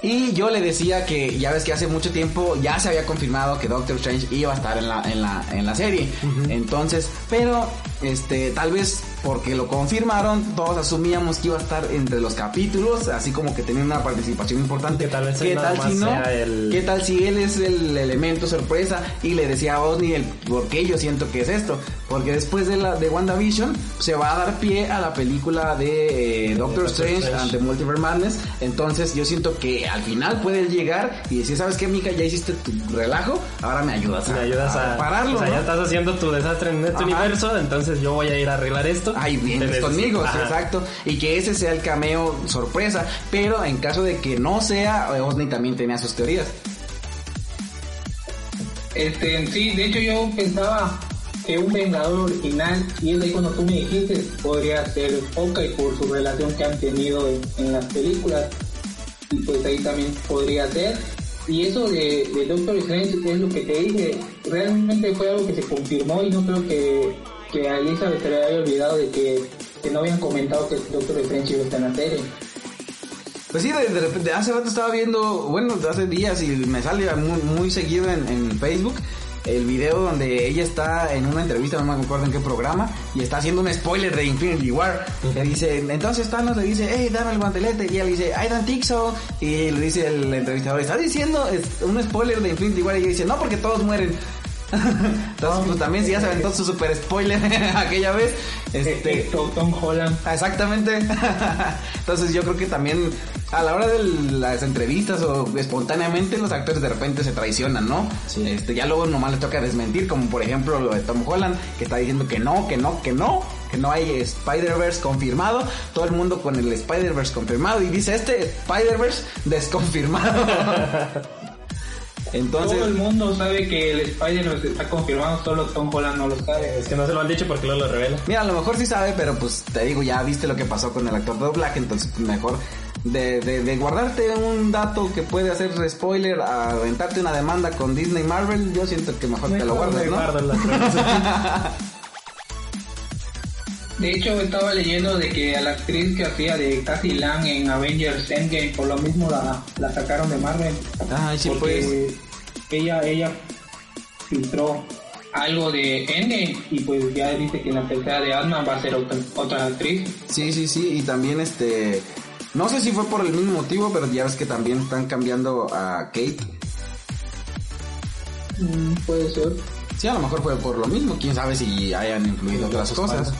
Y yo le decía que ya ves que hace mucho tiempo ya se había confirmado que Doctor Strange iba a estar en la, en la, en la serie. Entonces, pero este, tal vez porque lo confirmaron, todos asumíamos que iba a estar entre los capítulos, así como que tenía una participación importante.
Que tal vez
¿Qué tal si no?
el-
¿Qué tal si él es el elemento sorpresa? Y le decía a Osni el por qué yo siento que es esto. Porque después de la de WandaVision se va a dar pie a la película de eh, Doctor,
Doctor
Strange,
Strange.
and the Multiverse Madness. Entonces yo siento que al final puede llegar y decir, ¿sabes qué, Mika? Ya hiciste tu relajo, ahora me ayudas a,
Me ayudas a,
pararlo.
o sea,
¿no?
ya estás haciendo tu desastre en este
Ajá.
universo, entonces yo voy a ir a arreglar esto.
Ay, vienes conmigo,
Ajá.
exacto. Y que ese sea el cameo sorpresa. Pero en caso de que no sea, Osni también tenía sus teorías.
Este, sí, de hecho yo pensaba que un Vengador original, y es de ahí cuando tú me dijiste, podría ser Hawkeye por su relación que han tenido en, en las películas, y pues ahí también podría ser. Y eso de, de Doctor Strange es lo que te dije, realmente fue algo que se confirmó y no creo que, que a Elizabeth se le haya olvidado de que, que no habían comentado que Doctor Strange iba a estar en la serie.
Pues sí, de, de repente, hace rato estaba viendo, bueno, hace días y me sale muy, muy seguido en, en Facebook el video donde ella está en una entrevista, no me acuerdo en qué programa, y está haciendo un spoiler de Infinity War. Le dice, entonces Thanos le dice, hey, dame el guantelete, y ella le dice, I don't think so, y le dice el entrevistador, ¿está diciendo un spoiler de Infinity War? Y ella dice, no, porque todos mueren. Entonces, pues también si ya se aventó su super spoiler aquella vez, este...
Tom Holland.
Ah, Exactamente. Entonces yo creo que también a la hora de las entrevistas o espontáneamente los actores de repente se traicionan, ¿no?
Sí.
Este, ya luego nomás les toca desmentir, como por ejemplo lo de Tom Holland, que está diciendo que no, que no, que no, que no hay Spider-Verse confirmado. Todo el mundo con el Spider-Verse confirmado y dice este Spider-Verse desconfirmado. Entonces,
Todo el mundo sabe que el Spider-Man está confirmado, solo Tom Holland no lo sabe.
Es que no se lo han dicho porque luego lo revela.
Mira, a lo mejor sí sabe, pero pues te digo, ya viste lo que pasó con el actor de doblaje, entonces pues, mejor de, de, de guardarte un dato que puede hacer spoiler a aventarte una demanda con Disney Marvel, yo siento que mejor, te lo guardas,
me
¿no?
De hecho, estaba leyendo de que a la actriz que hacía de Cassie Lang en Avengers Endgame, por lo mismo la, la sacaron de Marvel.
Ay, sí,
porque
pues.
ella, ella filtró algo de Endgame y pues ya dice que en la tercera de Ant-Man va a ser otra, otra actriz.
Sí, sí, sí, y también este... No sé si fue por el mismo motivo, pero ya ves que también están cambiando a Kate.
Mm, puede ser.
Sí, a lo mejor fue por lo mismo, quién sabe si hayan influido otras cosas.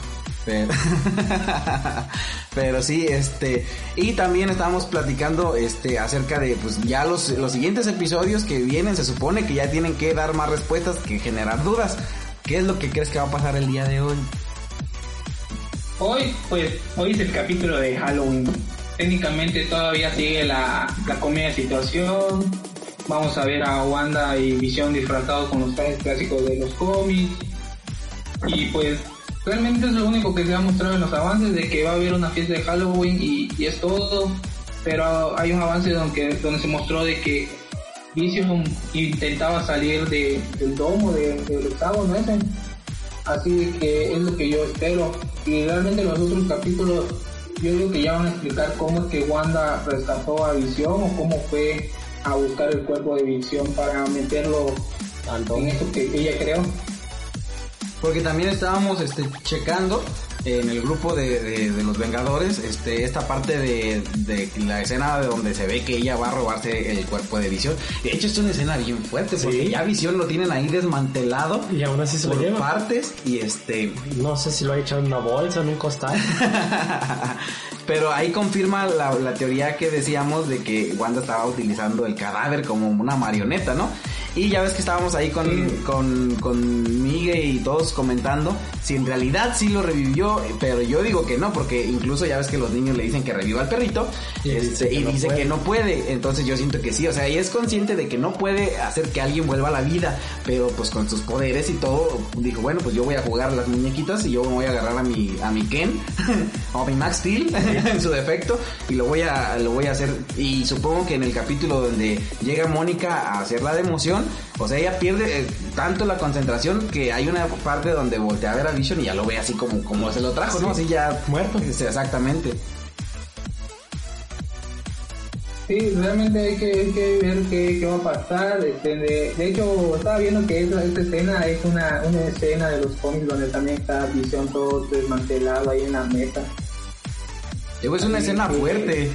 Pero, sí, este, y también estábamos platicando este acerca de pues ya los, los siguientes episodios que vienen, se supone que ya tienen que dar más respuestas que generar dudas. ¿Qué es lo que crees que va a pasar el día de hoy?
Hoy, pues, hoy es el capítulo de Halloween. Técnicamente todavía sigue la, la comedia situación. Vamos a ver a Wanda y Visión disfrazados con los trajes clásicos de los cómics. Y pues, realmente es lo único que se ha mostrado en los avances de que va a haber una fiesta de Halloween y, y es todo. Pero hay un avance donde, donde se mostró de que Vision intentaba salir de, del domo, de- del octavo, ¿no ese? Así que es lo que yo espero. Y realmente los otros capítulos, yo digo que ya van a explicar cómo es que Wanda rescató a Visión o cómo fue a buscar el cuerpo de Visión para meterlo en eso que ella creó.
Porque también estábamos este, checando en el grupo de, de- de los Vengadores este, esta parte de, de la escena de donde se ve que ella va a robarse el cuerpo de Visión. De hecho, es una escena bien fuerte porque
Sí.
ya Visión lo tienen ahí desmantelado
Y aún así se lo
por
lleva.
partes y este
No sé si lo ha echado en una bolsa en un costal.
pero ahí confirma la, la teoría que decíamos de que Wanda estaba utilizando el cadáver como una marioneta, ¿no? Y ya ves que estábamos ahí con, con, con Miguel y todos comentando si en realidad sí lo revivió, pero yo digo que no, porque incluso ya ves que los niños le dicen que reviva al perrito
Y
este,
dice que
y
no
dice
puede.
que no puede. Entonces yo siento que sí, o sea, ella es consciente de que no puede hacer que alguien vuelva a la vida, pero pues con sus poderes y todo, dijo, bueno, pues yo voy a jugar a las muñequitas y yo me voy a agarrar a mi, a mi Ken, o a mi Max Steel, en su defecto, y lo voy a, lo voy a hacer. Y supongo que en el capítulo donde llega Mónica a hacer la democión, o sea, ella pierde eh, tanto la concentración que hay una parte donde voltea a ver a Vision y ya lo ve así como, como se lo trajo, ¿no? Así ya
Muerto.
Sí, Exactamente.
Sí, realmente hay que, hay que ver qué, qué va a pasar. Este, de, de hecho, estaba viendo que esta escena es una, una escena de los cómics donde también está Visión todo desmantelado ahí en la mesa.
Es una
Sí,
escena
sí.
fuerte.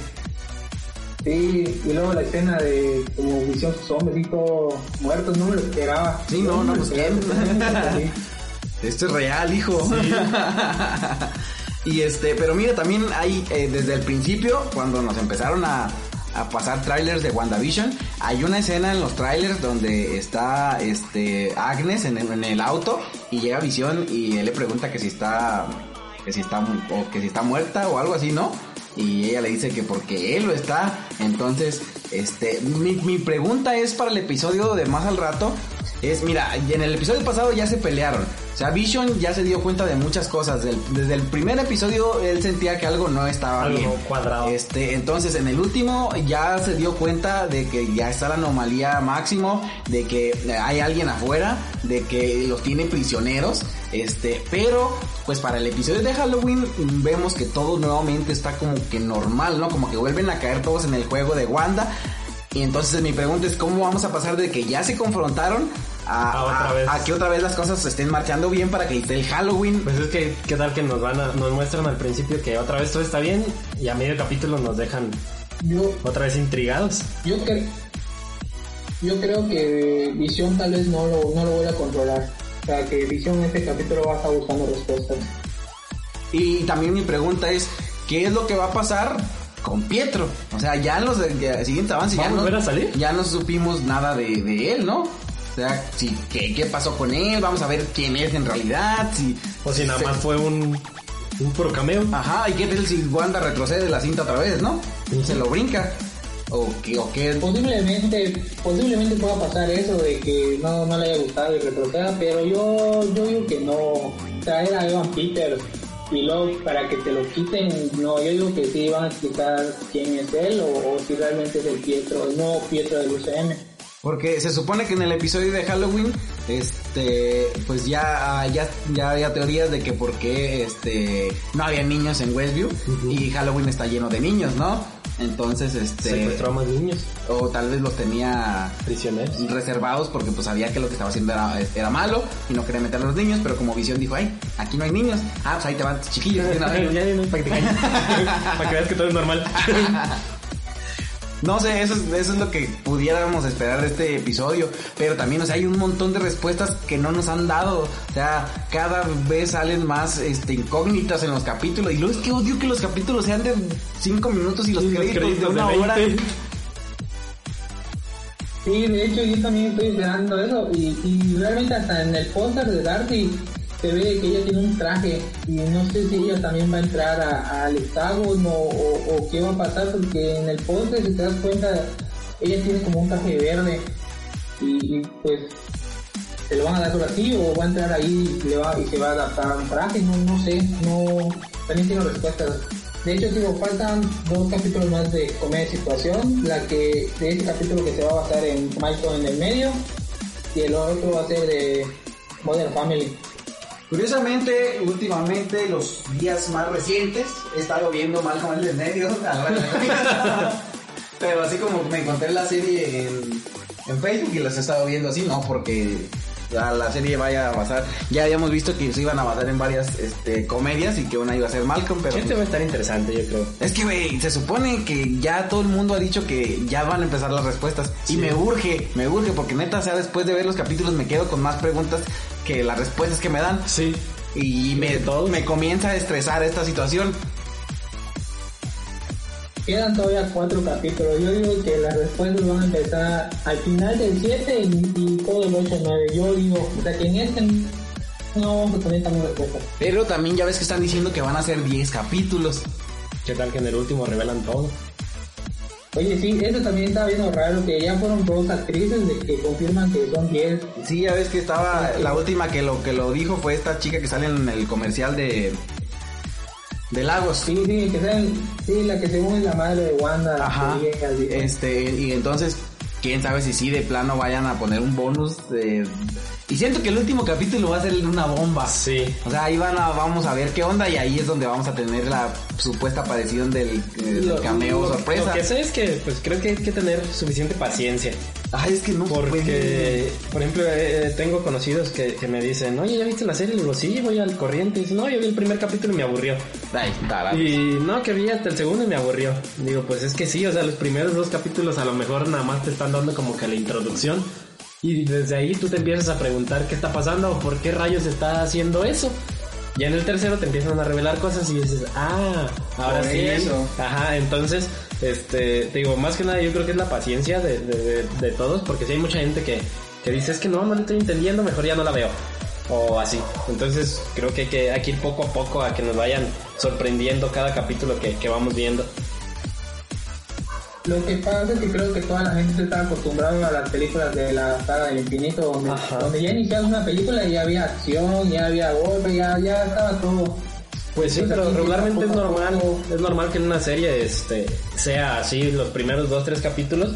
Sí, y luego la escena de como Visión sus hombres, dijo muertos, no me lo esperaba.
Sí, no, no,
lo
pues. Esto es real, hijo. y este, pero mira, también hay, eh, desde el principio, cuando nos empezaron a, a pasar trailers de WandaVision, hay una escena en los trailers donde está este Agnes en el, en el auto y llega Visión y él le pregunta que si está, que si está, o que si está muerta o algo así, ¿no? Y ella le dice que porque él lo está. Entonces, este, mi, mi pregunta es para el episodio de más al rato. Es, mira, y en el episodio pasado ya se pelearon. O sea, Vision ya se dio cuenta de muchas cosas. Del- desde el primer episodio él sentía que algo no estaba
Algo
bien.
cuadrado.
Este, entonces en el último ya se dio cuenta de que ya está la anomalía máximo, de que hay alguien afuera, de que los tiene prisioneros. Este, pero pues para el episodio de Halloween vemos que todo nuevamente está como que normal, ¿no? Como que vuelven a caer todos en el juego de Wanda. Y entonces mi pregunta es cómo vamos a pasar de que ya se confrontaron a,
A otra
a-
vez.
a que otra vez las cosas estén marchando bien para que esté el Halloween.
Pues es que, ¿qué tal que nos van a, nos muestran al principio que otra vez todo está bien y a medio capítulo nos dejan
Yo,
otra vez intrigados?
yo, cre- yo creo que Visión tal vez no lo, no lo voy a controlar. O sea, que Visión en este capítulo va a estar buscando respuestas.
Y también mi pregunta es, ¿qué es lo que va a pasar con Pietro? O sea, ya en los siguientes avances
¿Va
ya no,
volver a salir?
ya no supimos nada de, de él, ¿no? O sea, si, ¿qué, ¿qué pasó con él? Vamos a ver quién es en realidad. Si,
O si nada
se-
más fue un, un puro cameo.
Ajá, ¿y qué tal si Wanda retrocede la cinta otra vez, no? Se lo brinca. ¿O qué? O qué?
Posiblemente, posiblemente pueda pasar eso de que no, no le haya gustado y retroceda, pero yo, yo digo que no. Traer a Evan Peters y luego para que te lo quiten, no, yo digo que sí van a explicar quién es él o, o si realmente es el Pietro, el nuevo Pietro del UCM.
Porque se supone que en el episodio de Halloween, este, pues ya, ya, ya había teorías de que por qué, este, no había niños en Westview y Halloween está lleno de niños, ¿no? Entonces, este,
Secuestró a más niños,
o tal vez los tenía
prisioneros.
reservados porque pues sabía que lo que estaba haciendo era, era malo y no quería meter a los niños, pero como visión dijo, ay, aquí no hay niños. Ah, pues ahí te van chiquillos. de una vez".
Ya, ya, para que te calles. Para que veas que todo es normal.
No sé, eso es, eso es lo que pudiéramos esperar de este episodio. Pero también, o sea, hay un montón de respuestas que no nos han dado. O sea, cada vez salen más este, incógnitas en los capítulos. Y luego es que odio que los capítulos sean de 5 minutos y los,
Y los
créditos, de una
de
hora.
20.
Sí, de hecho yo también estoy esperando eso y, y realmente hasta en el póster de Darcy se ve que ella tiene un traje y no sé si ella también va a entrar al hexágono o, qué va a pasar porque en el póster si te das cuenta ella tiene como un traje verde y, pues se lo van a dar por así o va a entrar ahí y, se va a adaptar a un traje, no, no sé, no, también tiene respuestas. De hecho, digo, faltan dos capítulos más de comedia situación, la que, de este capítulo que se va a basar en Michael en el medio, y el otro va a ser de Modern Family.
Curiosamente, últimamente, los días más recientes, he estado viendo Malcolm en el medio. Pero así como me encontré la serie en, en Facebook y las he estado viendo así, no, porque la, la serie vaya a basar. Ya habíamos visto que se iban a basar en varias este, comedias y que una iba a ser Malcolm, pero.
Este va a estar interesante, yo creo.
Es que, güey, se supone que ya todo el mundo ha dicho que ya van a empezar las respuestas. Y me urge, me urge, porque neta, o sea, después de ver los capítulos me quedo con más preguntas que las respuestas que me dan.
Sí.
Y me, me comienza a estresar esta situación.
Quedan todavía cuatro capítulos. Yo digo que las respuestas van a empezar al final del 7 y, y todo el 8 9. Yo digo, o sea que en este no vamos a tener tan respuestas.
Pero también ya ves que están diciendo que van a ser 10 capítulos.
¿Qué tal que en el último revelan todo?
Oye, sí, eso también está viendo raro, que ya fueron dos actrices de que confirman que son 10.
Sí, ya ves que estaba la última que lo que lo dijo fue esta chica que sale en el comercial de de Lagos.
Sí, sí, que sean, sí, la que según es la madre de Wanda.
Ajá.
llega, dice.
Este, y entonces quién sabe si sí de plano vayan a poner un bonus de y siento que el último capítulo va a ser una bomba.
Sí.
O sea, ahí van a, vamos a ver qué onda y ahí es donde vamos a tener la supuesta aparición del, eh, del cameo
lo-
sorpresa.
Lo que sé es que pues creo que hay que tener suficiente paciencia.
Ay, es que no
Porque, por ejemplo, eh, tengo conocidos que, que me dicen, oye, ¿ya viste la serie? Le digo, sí, voy al corriente. Y dicen, no, yo vi el primer capítulo y me aburrió.
Ay.
Y no, que vi hasta el segundo y me aburrió. Digo, pues es que sí, o sea, los primeros dos capítulos a lo mejor nada más te están dando como que la introducción. Y desde ahí tú te empiezas a preguntar qué está pasando o por qué rayos está haciendo eso. Ya en el tercero te empiezan a revelar cosas y dices, ah, ahora
Por
sí.
eso.
Ajá, entonces, este, te digo, más que nada yo creo que es la paciencia de, de, de- de todos, porque si hay mucha gente que, que dice, es que no, no le estoy entendiendo, mejor ya no la veo. O así. Entonces, creo que hay que, hay que ir poco a poco a que nos vayan sorprendiendo cada capítulo que, que vamos viendo.
Lo que pasa es que creo que toda la gente está acostumbrada a las películas de la saga del infinito, donde, ya iniciabas una película y ya había acción, ya había golpe, ya, ya estaba todo.
Pues sí,
Entonces,
pero regularmente es normal,
poco-
es normal que en una serie este sea así los primeros dos, tres capítulos,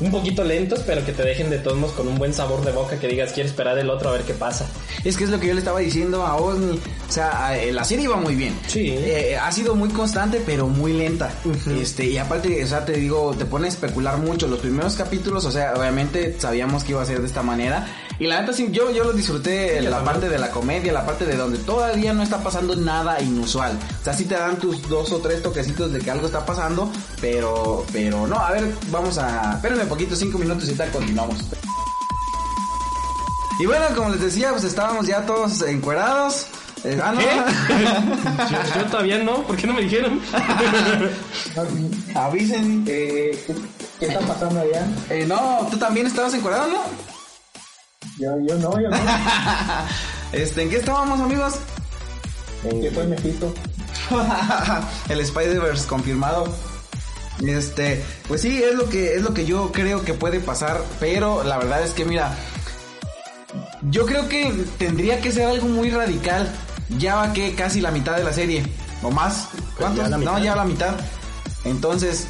un poquito lentos, pero que te dejen de todos modos con un buen sabor de boca, que digas quiero esperar el otro a ver qué pasa.
Es que es lo que yo le estaba diciendo a Osni. O sea, la serie iba muy bien.
Sí.
Eh, ha sido muy constante, pero muy lenta. Este, y aparte, o sea, te digo, te pone a especular mucho. Los primeros capítulos, o sea, obviamente sabíamos que iba a ser de esta manera. Y la neta, sí, yo, yo lo disfruté
Sí,
la
también.
parte de la comedia, la parte de donde todavía no está pasando nada inusual. O sea, sí te dan tus dos o tres toquecitos de que algo está pasando, pero, pero no, a ver, vamos a, espérenme un poquito, cinco minutos y tal, continuamos. Y bueno, como les decía, pues estábamos ya todos encuerados. Eh, ah, no.
yo, yo todavía no, ¿por qué no me dijeron?
Avisen.
Eh, ¿Qué está pasando allá?
Eh, no, tú también estabas encuadrado, ¿no?
Yo, yo no, yo no.
Este, ¿en qué estábamos, amigos?
que fue Mephisto.
el Spider-Verse confirmado. Este, pues sí, es lo que es lo que yo creo que puede pasar, pero la verdad es que mira, yo creo que tendría que ser algo muy radical. Ya va que casi la mitad de la serie o más. ¿Cuántos?
ya
no, ya la mitad. Entonces,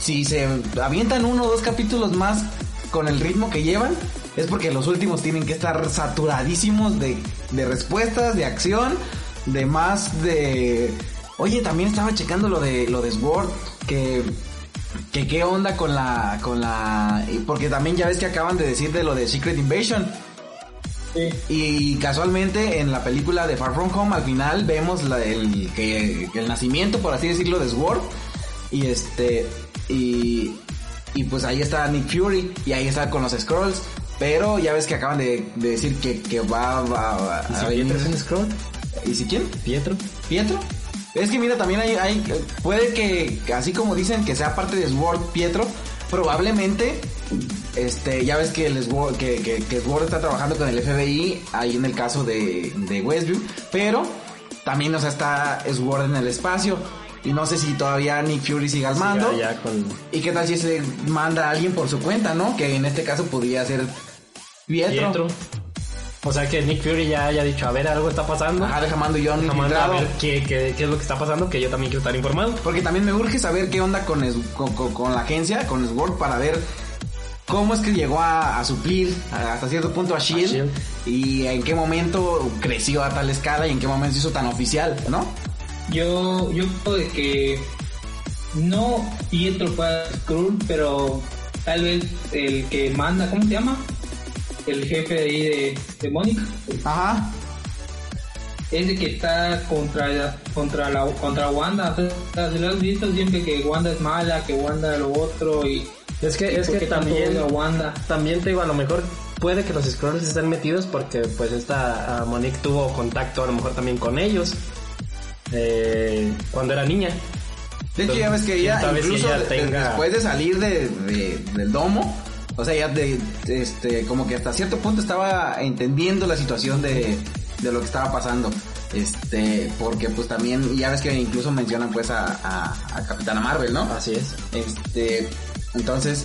si se avientan uno o dos capítulos más con el ritmo que llevan, es porque los últimos tienen que estar saturadísimos de, de respuestas, de acción, de más de... Oye, también estaba checando lo de lo de Sword, que que qué onda con la con la porque también ya ves que acaban de decir de lo de Secret Invasion.
Sí.
Y casualmente en la película de Far From Home al final vemos la- el, que el nacimiento, por así decirlo, de Sword. Y este. Y. Y pues ahí está Nick Fury. Y ahí está con los Scrolls. Pero ya ves que acaban de, de decir que, que va, va- va
¿Y
a
si
venir-
Pietro es un Skrull?
¿Y si quién?
¿Pietro?
¿Pietro? Es que mira, también hay, hay puede que, así como dicen que sea parte de Sword Pietro, probablemente, este, ya ves que el Sword, que, que, que Sword está trabajando con el FBI, ahí en el caso de, de Westview, pero también, o sea, está Sword en el espacio, y no sé si todavía Nick Fury siga al mando,
Ya, ya con...
y qué tal si se manda a alguien por su cuenta, ¿no? Que en este caso podría ser Pietro.
Pietro. O sea que Nick Fury ya haya dicho, a ver, algo está pasando.
Ajá, deja mando yo a
mandar a ver qué, qué, qué es lo que está pasando, que yo también quiero estar informado.
Porque también me urge saber qué onda con, es- con, con- con la agencia, con Sword, para ver cómo es que llegó a, a suplir a- hasta cierto punto a Shield,
Shield.
y en qué momento creció a tal escala y en qué momento se hizo tan oficial, ¿no?
Yo, yo creo de que no Pietro fue Skrull, pero tal vez el que manda, ¿cómo se llama? El jefe de ahí de, de Mónica.
Ajá.
Es el que está contra contra la contra Wanda. O sea, lo has visto siempre que Wanda es mala, que Wanda lo otro y
Es que, es
¿por
que también,
Wanda.
también te digo, a lo mejor puede que los Skrulls estén metidos porque pues esta ah, Monique tuvo contacto a lo mejor también con ellos eh, cuando era niña.
De hecho, ya ves que ella, incluso después de salir de, del domo, o sea, ya de, este, como que hasta cierto punto estaba entendiendo la situación de, de lo que estaba pasando. Este, porque pues también, ya ves que incluso mencionan pues a, a, Capitana Marvel, ¿no?
Así es.
Este, entonces,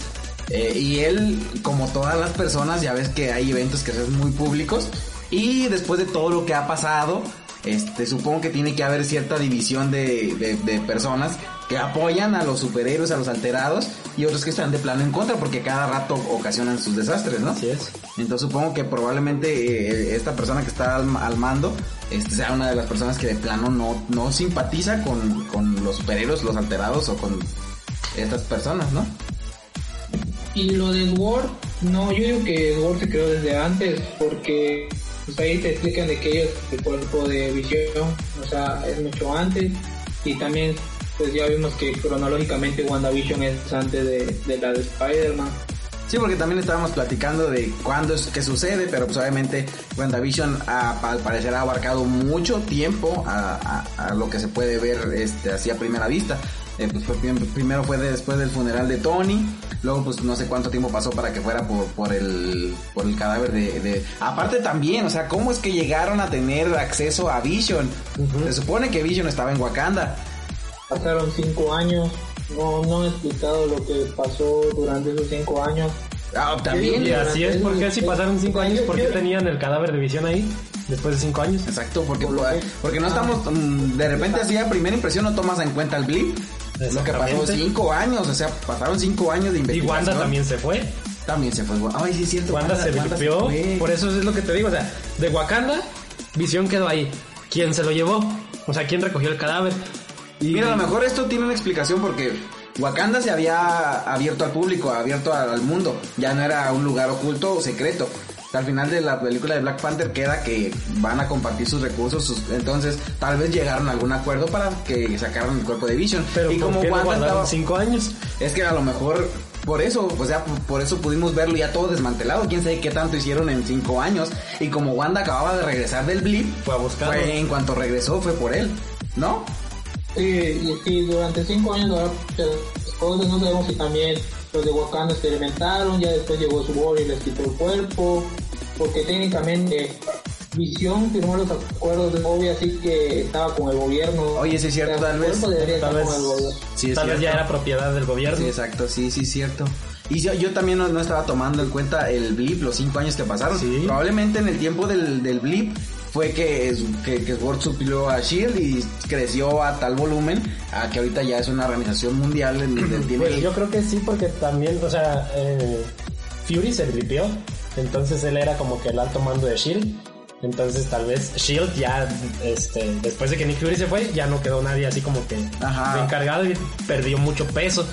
eh, y él, como todas las personas, ya ves que hay eventos que son muy públicos. Y después de todo lo que ha pasado, este, supongo que tiene que haber cierta división de, de, de personas que apoyan a los superhéroes, a los alterados, y otros que están de plano en contra, porque cada rato ocasionan sus desastres, ¿no?
Así es.
Entonces supongo que probablemente eh, esta persona que está al, mando este, sea una de las personas que de plano no, no simpatiza con, con los superhéroes, los alterados o con estas personas, ¿no?
Y lo de Word, no, yo digo que Word se creó desde antes, porque pues ahí te explican de que ellos, el cuerpo de visión, o sea, es mucho antes, y también pues ya vimos que cronológicamente WandaVision es antes de, la de Spider-Man.
Sí, porque también estábamos platicando de cuándo es que sucede, pero pues obviamente WandaVision al parecer ha abarcado mucho tiempo a, lo que se puede ver este, así a primera vista. Eh, pues primero fue después del funeral de Tony, luego pues no sé cuánto tiempo pasó para que fuera por, por el por el cadáver de, aparte también, o sea, cómo es que llegaron a tener acceso a Vision. Se supone que Vision estaba en Wakanda
pasaron cinco años, no, no han explicado lo que pasó durante esos cinco años.
Ah, también.
Y así es, porque si pasaron cinco años, ¿por qué tenían el cadáver de visión ahí? Después de cinco años.
Exacto, porque, porque no estamos, mm, de repente así a primera impresión no tomas en cuenta el blip. Lo que pasó cinco años, o sea, pasaron cinco años de investigación.
Y Wanda también se fue.
También se fue. Ay, sí es cierto.
Wanda, se blipeó. Por eso es lo que te digo, o sea, de Wakanda, Visión quedó ahí. ¿Quién se lo llevó? O sea, ¿quién recogió el cadáver?
Mira, a lo mejor esto tiene una explicación porque Wakanda se había abierto al público, abierto al mundo. Ya no era un lugar oculto o secreto. Al final de la película de Black Panther queda que van a compartir sus recursos, entonces tal vez llegaron a algún acuerdo para que sacaran el cuerpo de Vision.
Pero y como Wanda estaba cinco años,
es que a lo mejor por eso, o sea, por eso pudimos verlo ya todo desmantelado. Quién sabe qué tanto hicieron en cinco años. Y como Wanda acababa de regresar del blip,
fue a buscarlo.
Fue, en cuanto regresó fue por él, ¿no?
Sí, y, durante cinco años cosas no sabemos si también los de Wakanda experimentaron, ya después llegó su y les quitó el cuerpo, porque técnicamente Visión firmó los acuerdos de novia, así que estaba con el gobierno.
Oye, sí es cierto, tal vez.
Tal, vez, tal vez ya era propiedad del gobierno.
Sí, exacto, sí, sí es cierto. Y yo, yo también no, estaba tomando en cuenta el blip, los cinco años que pasaron. Probablemente en el tiempo del, del blip fue que, que, que Sword suplió a Shield y creció a tal volumen a que ahorita ya es una organización mundial en donde tiene...
Pues yo creo que sí, porque también, o sea, eh, Fury se gripió, entonces él era como que el alto mando de Shield. Entonces tal vez Shield ya, este, después de que Nick Fury se fue, ya no quedó nadie así como que encargado y perdió mucho peso.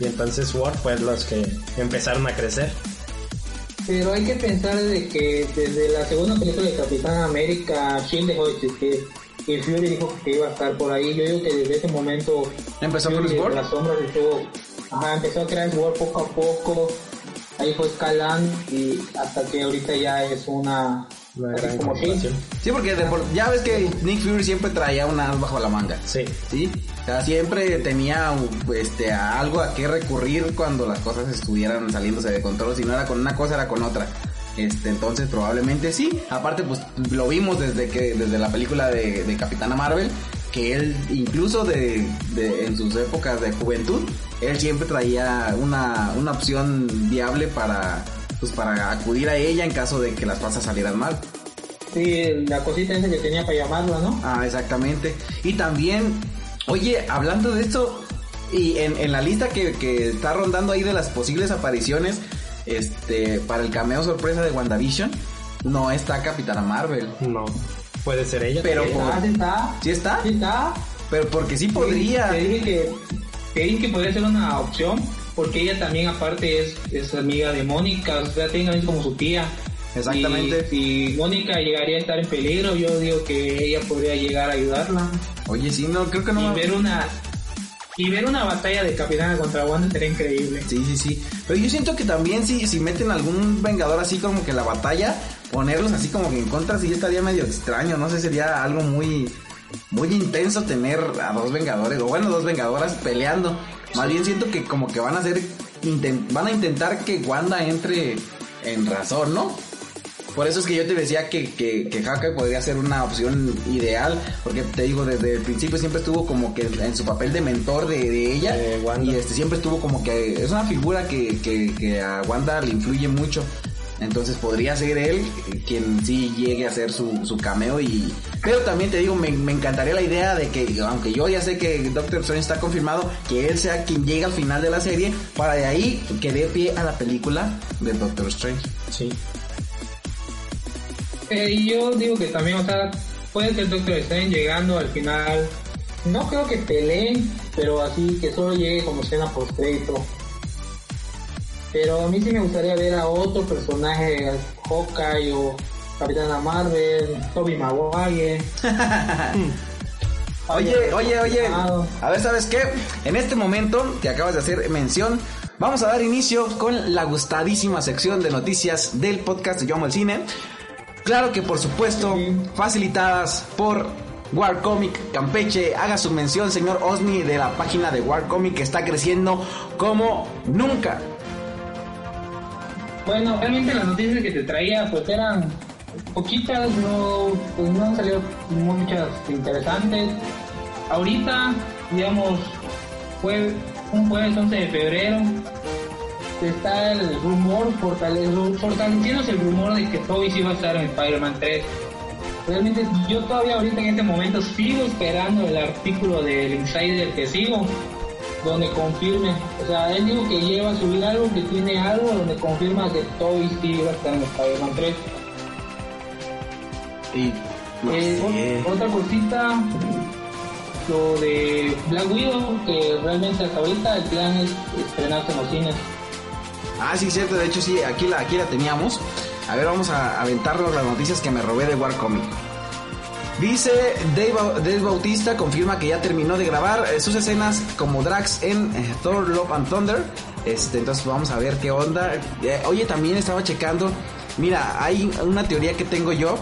Y entonces Sword fue los que empezaron a crecer.
Pero hay que pensar de que desde la segunda película de Capitán América, Shield dejó de existir. Y Fury dijo que iba a estar por ahí. Yo digo que desde ese momento
empezó
Fury,
Sword.
Las sombras ajá, empezó a crear Sword poco a poco. Ahí fue escalando y hasta que ahorita ya es una
como Sí, porque ya ves que Nick Fury siempre traía una bajo la manga.
Sí.
Sí. O sea, siempre tenía este algo a qué recurrir cuando las cosas estuvieran saliéndose de control. Si no era con una cosa, era con otra. Este, entonces probablemente sí. Aparte, pues lo vimos desde que, desde la película de, de Capitana Marvel, que él, incluso de, de, en sus épocas de juventud, él siempre traía una, una opción viable para pues para acudir a ella en caso de que las cosas salieran mal.
Sí, la cosita esa que tenía para llamarla, ¿no?
Ah, exactamente. Y también, oye, hablando de esto, y en, en la lista que, que, está rondando ahí de las posibles apariciones, este, para el cameo sorpresa de WandaVision, no está Capitana Marvel.
No, puede ser ella.
Pero
ah, está.
¿Sí está?
Sí está.
Pero porque sí podría.
Te dije que, te dije que podría ser una opción porque ella también aparte es, es amiga de Mónica, o sea, tiene como su tía.
Exactamente.
Y si Mónica llegaría a estar en peligro, yo digo que ella podría llegar a ayudarla.
Oye, sí, no, creo que no.
Y ver una y ver una batalla de Capitana contra Wanda sería increíble.
Sí, sí, sí. Pero yo siento que también si, si meten algún Vengador así como que la batalla, ponerlos así como que en contra sí estaría medio extraño, no sé, sería algo muy muy intenso tener a dos vengadores, o bueno, dos vengadoras peleando. Más bien siento que como que van a hacer, van a intentar que Wanda entre en razón, ¿no? Por eso es que yo te decía que, que, que Hawkeye podría ser una opción ideal, porque te digo, desde el principio siempre estuvo como que en su papel de mentor de, ella, y este siempre estuvo como que es una figura que, que, que a Wanda le influye mucho. Entonces podría ser él quien sí llegue a hacer su, su cameo y... Pero también te digo, me, me, encantaría la idea de que, aunque yo ya sé que Doctor Strange está confirmado, que él sea quien llegue al final de la serie para de ahí que dé pie a la película de Doctor Strange.
Sí.
Eh, y yo digo que también, o sea, puede ser Doctor Strange llegando al final. No creo que peleen, pero así que solo llegue como escena post Pero a mí sí me gustaría ver a otro personaje, Hawkeye o Capitana Marvel, Toby Maguire.
oye, oye, oye. A ver, ¿sabes qué? En este momento que acabas de hacer mención, vamos a dar inicio con la gustadísima sección de noticias del podcast de Yo Amo el Cine. Claro que por supuesto, facilitadas por War Comic Campeche. Haga su mención, señor Osni, de la página de War Comic que está creciendo como nunca.
Bueno, realmente las noticias que te traía pues eran poquitas, no, pues no han salido muchas interesantes. Ahorita, digamos, fue un jueves 11 de febrero, está el rumor, fortaleciéndose el rumor de que Toby sí va a estar en Spider-Man 3. Realmente yo todavía ahorita en este momento sigo esperando el artículo del Insider que sigo, donde confirme, o sea, él dijo que lleva a subir algo, que tiene algo donde confirma que Toby sí va a estar en Spider-Man 3.
Y
eh, otra cosita, lo de Black Widow, que realmente hasta ahorita el plan es estrenarse en los cines.
Ah, sí, cierto. De hecho, sí, aquí la, aquí la teníamos. A ver, vamos a aventarnos las noticias que me robé de War Comic. Dice Dave, Bautista, confirma que ya terminó de grabar eh, sus escenas como Drax en eh, Thor Love and Thunder. Este, entonces vamos a ver qué onda. Eh, oye, también estaba checando. Mira, hay una teoría que tengo yo.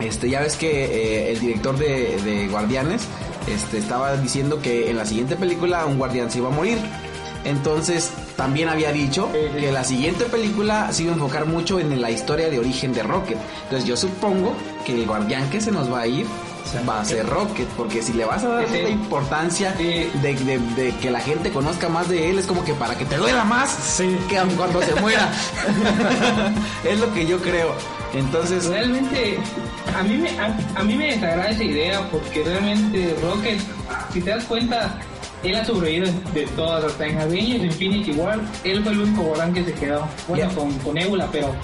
Este, ya ves que el director de, Guardianes este, estaba diciendo que en la siguiente película un guardián se iba a morir. Entonces, también había dicho que la siguiente película se iba a enfocar mucho en la historia de origen de Rocket. Entonces, yo supongo que el guardián que se nos va a ir va a ser Rocket, porque si le vas a dar la importancia de, que la gente conozca más de él, es como que para que te duela más que cuando se muera. es lo que yo creo. Entonces,
realmente a mí me a mí me desagrada esa idea porque realmente Rocket, si te das cuenta, él ha sobrevivido de todas, hasta en Avengers Infinity War, él fue el único Guardián que se quedó, bueno, con, con Nebula, pero...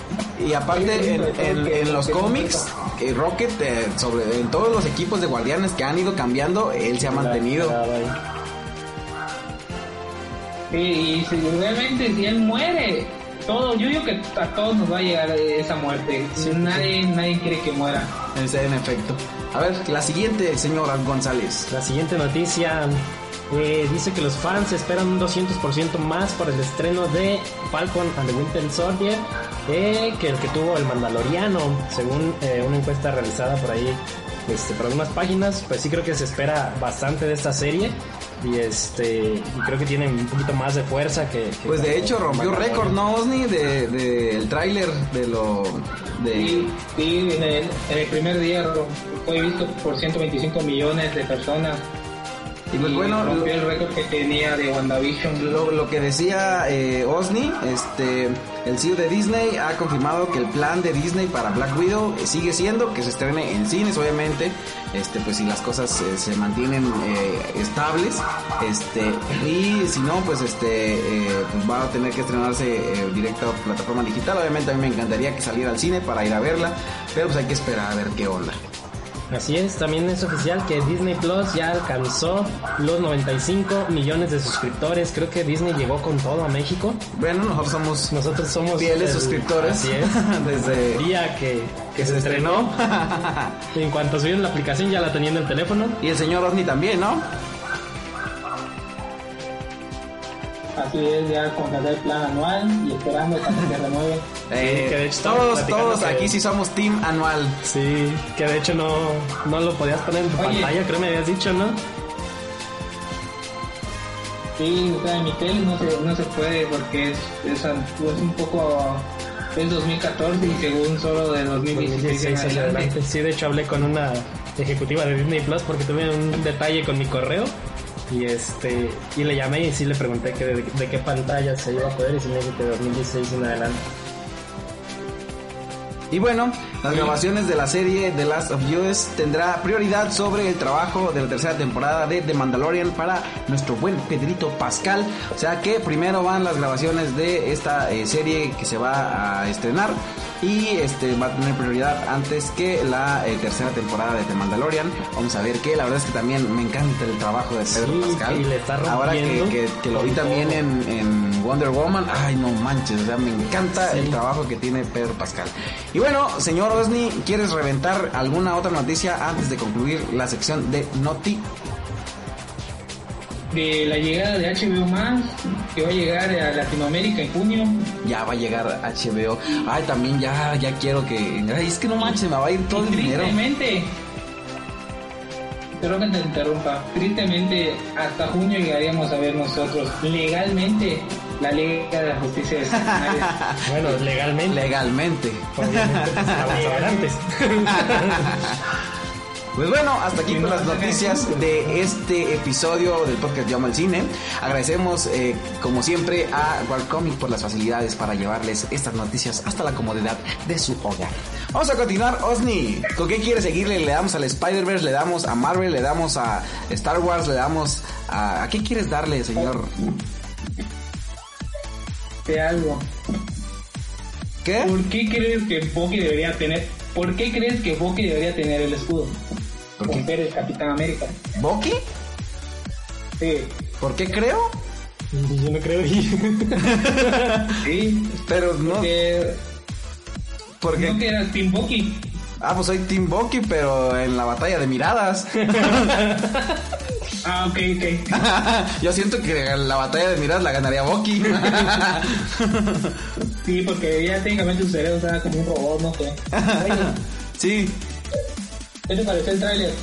Y aparte, en, los cómics, Rocket, eh, sobre, en todos los equipos de guardianes que han ido cambiando, él se ha mantenido.
y si realmente si él muere, todo, yo digo que a todos nos va a llegar esa muerte. nadie, nadie quiere que muera.
En efecto. A ver, la siguiente, señor González.
La siguiente noticia eh, dice que los fans esperan un 200% más por el estreno de Falcon and the Winter Soldier eh, que el que tuvo el Mandaloriano, según eh, una encuesta realizada por ahí este, por algunas páginas, pues sí creo que se espera bastante de esta serie y este y creo que tiene un poquito más de fuerza que,
pues de hecho rompió récord no Osni de, de el tráiler de lo de
sí, sí en, el, en el primer día fue visto por 125 millones de personas
y pues bueno,
rompió el récord que tenía de WandaVision.
Lo, lo que decía eh, Osni, este, el CEO de Disney ha confirmado que el plan de Disney para Black Widow sigue siendo que se estrene en cines, obviamente, este, pues si las cosas eh, se mantienen eh, estables, este, y si no, pues este, eh, pues va a tener que estrenarse directo a plataforma digital. Obviamente a mí me encantaría que saliera al cine para ir a verla, pero pues hay que esperar a ver qué onda.
Así es, también es oficial que Disney Plus ya alcanzó los 95 millones de suscriptores. Creo que Disney llegó con todo a México.
Bueno, nosotros somos
nosotros somos
fieles suscriptores.
Así es, desde el día que, que se estrenó. en cuanto subieron la aplicación ya la tenían en el teléfono.
Y el señor Osni también, ¿no?
Así es, ya contratar el plan anual y esperando hasta que se renueve.
Eh,
que de hecho estamos
todos, todos
que-
aquí sí somos team anual.
Sí, que de hecho no, no lo podías poner en tu
Oye.
pantalla, creo me habías dicho, ¿no?
Sí, o sea, en mi tele no se, no se puede porque es, es, es un poco... Es 2014 y según solo de 2016 en
2016 hacia
adelante.
adelante. Sí, de hecho hablé con una ejecutiva de Disney Plus porque tuve un detalle con mi correo y este y le llamé y sí le pregunté que de, qué pantalla se iba a poder y sí me dijo que de 2016 en adelante.
Y bueno, las grabaciones de la serie The Last of Us tendrá prioridad sobre el trabajo de la tercera temporada de The Mandalorian para nuestro buen Pedrito Pascal. O sea que primero van las grabaciones de esta eh, serie que se va a estrenar y este va a tener prioridad antes que la eh, tercera temporada de The Mandalorian. Vamos a ver que la verdad es que también me encanta el trabajo de Pedro
Sí,
Pascal.
y le está
Ahora que,
rompiendo
que- que lo vi también en Wonder Woman, ay no manches, o sea, me encanta
Sí.
el trabajo que tiene Pedro Pascal. Y bueno, señor Osni, ¿quieres reventar alguna otra noticia antes de concluir la sección de Noti?
De la llegada de HBO Max, que va a llegar a Latinoamérica en junio.
Ya va a llegar HBO. Ay, también ya, ya quiero que. Ay, es que no manches, me va a ir todo el dinero.
Tristemente, Perdón que te interrumpa. Tristemente, hasta junio llegaríamos a ver nosotros legalmente la Liga de la Justicia de Snyder.
Bueno, legalmente,
Legalmente.
obviamente, pues, vamos a ver antes.
Pues bueno, hasta aquí con las
no,
noticias
no.
de este episodio del podcast Llama al Cine. Agradecemos, eh, como siempre, a Warcomic por las facilidades para llevarles estas noticias hasta la comodidad de su hogar. Vamos a continuar, Osni. ¿Con qué quiere seguirle? Le damos al Spider-Verse, le damos a Marvel, le damos a Star Wars, le damos a... ¿A qué quieres darle, señor?
De algo.
¿Qué?
¿Por qué crees que Bucky debería tener? ¿Por qué crees que Bucky debería tener el escudo?
¿Por qué?
ser el Capitán América.
¿Bucky?
Sí.
¿Por qué creo?
Yo no creo.
Sí.
Pero no...
Porque
¿Por
no que
qué?
eras Team Bucky.
Ah, pues soy Team Bucky, pero en la batalla de miradas.
Ah, ok, ok.
Yo siento que la batalla de miradas la ganaría Bucky.
Sí, porque ya técnicamente su cerebro estaba como un robot, no sé.
Sí.
¿Qué te pareció el tráiler?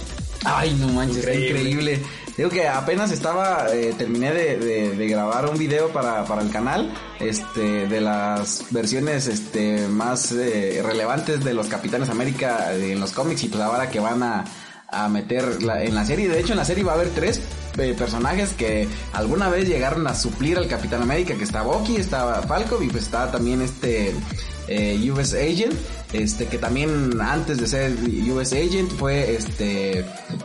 Ay, no manches, está
Increíble.
Digo que apenas estaba, eh, terminé de, grabar un video para, para el canal, este, de las versiones, este, más eh, relevantes de los Capitanes América en los cómics y pues ahora que van a, a meter en la serie. De hecho, en la serie va a haber tres eh, personajes que alguna vez llegaron a suplir al Capitán América, que está Bucky, está Falcon y pues está también este US Agent, este que también antes de ser US Agent fue este,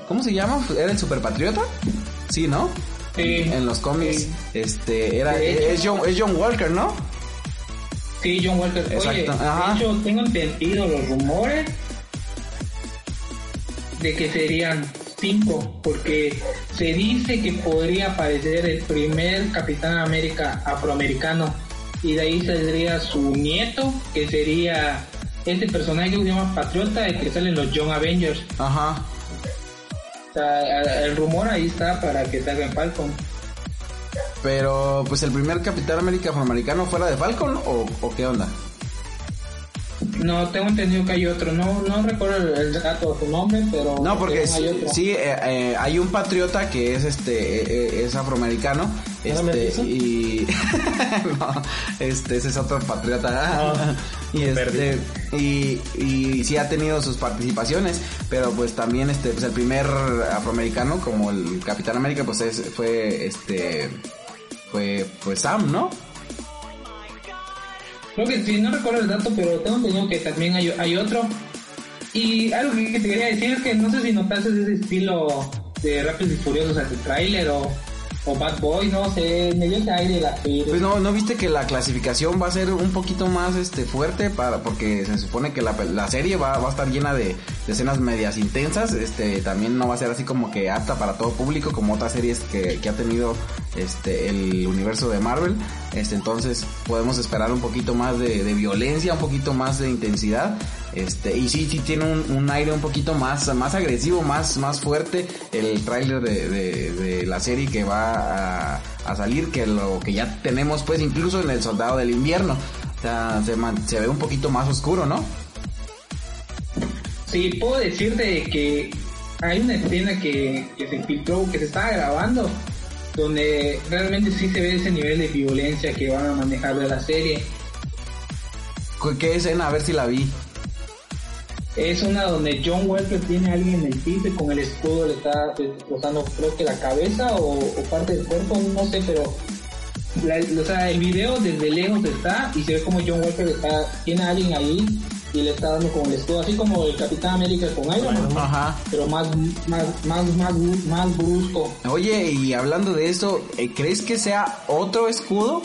¿cómo se llama? ¿Era el Super Patriota? Sí, ¿no?
Sí.
En los cómics,
Sí.
este, era, es John, es John Walker, ¿no?
Sí, John Walker. Oye,
Exacto, ajá.
de hecho, tengo entendido los rumores de que serían cinco, porque se dice que podría aparecer el primer Capitán América afroamericano, y de ahí saldría su nieto, que sería este personaje que se llama Patriota, el que sale en los Young Avengers.
Ajá.
O sea, el rumor ahí está para que salga en Falcon.
Pero, pues el primer Capitán América afroamericano fuera de Falcon o, o qué onda?
No, tengo entendido que hay otro, no, no recuerdo el, el dato o su nombre, pero
No, porque
hay
sí,
otro.
sí, eh, eh, hay un patriota que es este eh, eh, es afroamericano
¿Era
este y no, este ese es otro patriota
Ah,
y este y, y sí ha tenido sus participaciones pero pues también este pues el primer afroamericano como el Capitán América pues es, fue este fue pues Sam no
Creo que sí, no recuerdo el dato, pero tengo entendido que también hay, hay otro. Y algo que te quería decir es que no sé si notaste ese estilo de Rápidos y Furiosos al tráiler o, o Bad Boy, no sé, me ese aire la.
Pues no, ¿no viste que la clasificación va a ser un poquito más este fuerte para porque se supone que la, la serie va, va a estar llena de, de escenas medias intensas, este también no va a ser así como que apta para todo público como otras series que, que ha tenido este el universo de Marvel. Este, entonces podemos esperar un poquito más de, violencia, un poquito más de intensidad. Este, y sí, sí tiene un, aire un poquito más, más agresivo, más, más fuerte el tráiler de, la serie que va a, salir que lo que ya tenemos pues incluso en el Soldado del Invierno. O sea, se, se ve un poquito más oscuro, ¿no?
Sí, puedo decirte que hay una escena que, se filtró, que se estaba grabando, donde realmente sí se ve ese nivel de violencia que van a manejar de la serie.
¿Qué escena? A ver si la vi.
Es una donde John Walker tiene a alguien en el piso y con el escudo le está destrozando creo que la cabeza o, parte del cuerpo, no sé, pero o sea, el video desde lejos está y se ve como John Walker está, tiene a alguien ahí y le está dando con el escudo, así como el Capitán América con Iron Man, Ajá. pero más, más, más, más, más brusco.
Oye, y hablando de eso, eh, ¿crees que sea otro escudo?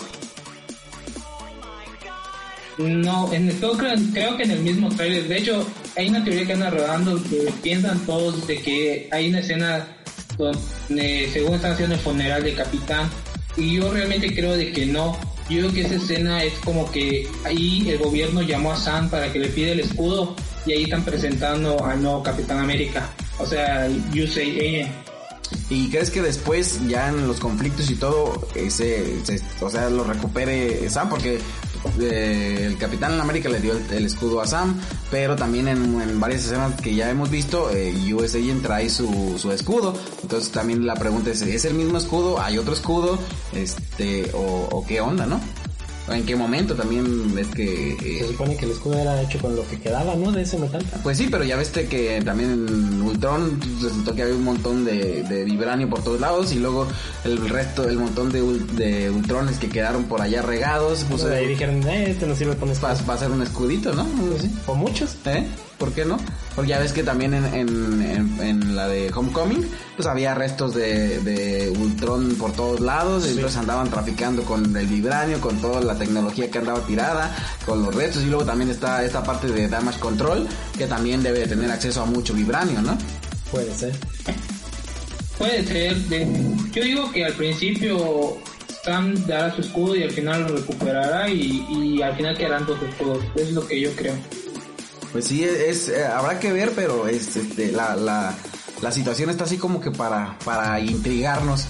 No, en creo, creo que en el mismo trailer. De hecho, hay una teoría que anda rodando que piensan todos de que hay una escena donde, según están haciendo el funeral de Capitán, y yo realmente creo de que no, yo creo que esa escena es como que ahí el gobierno llamó a Sam para que le pida el escudo y ahí están presentando al nuevo Capitán América. O sea, USAA.
¿Y crees que después, ya en los conflictos y todo, ese, o sea, lo recupere Sam? Porque eh, el Capitán América le dio el, escudo a Sam, pero también en, varias escenas que ya hemos visto, eh, USA trae su, su escudo. Entonces también la pregunta es, ¿es el mismo escudo? ¿Hay otro escudo? Este, o, o qué onda, ¿no? ¿En qué momento también ves que...
Eh, Se supone que el escudo era hecho con lo que quedaba, ¿no? De ese metal.
Pues sí, pero ya viste que también en Ultron resultó que había un montón de, de vibranio por todos lados y luego el resto, el montón de, de Ultrones que quedaron por allá regados.
Pues, ahí dijeron, eh, este no sirve para
Va, va a ser un escudito, ¿no?
Pues sí, o muchos.
¿Eh? ¿Por qué no? Porque ya ves que también en, en, en, la de Homecoming, pues había restos de, de Ultron por todos lados, y entonces andaban traficando con el vibranio, con toda la tecnología que andaba tirada, con los restos, y luego también está esta parte de Damage Control, que también debe tener acceso a mucho vibranio, ¿no?
Puede ser.
Puede ser. yo digo que al principio Sam dará su escudo y al final lo recuperará y, y al final quedarán dos escudos. Es lo que yo creo.
Pues sí, es, eh, habrá que ver, pero es, este, la, la, la situación está así como que para, para intrigarnos.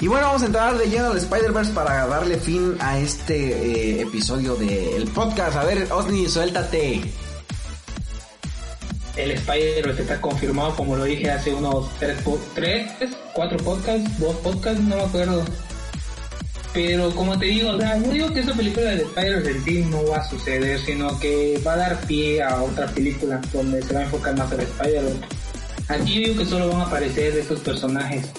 Y bueno, vamos a entrar de lleno al Spider-Verse para darle fin a este eh, episodio del podcast. A ver, Osni, suéltate.
El Spider-Verse está confirmado, como lo dije hace unos tres, tres, cuatro podcasts, dos podcasts, no me acuerdo. Pero como te digo, o sea, no digo que esa película de Spider-Man no va a suceder, sino que va a dar pie a otra película donde se va a enfocar más en Spider-Man. Aquí digo que solo van a aparecer estos personajes.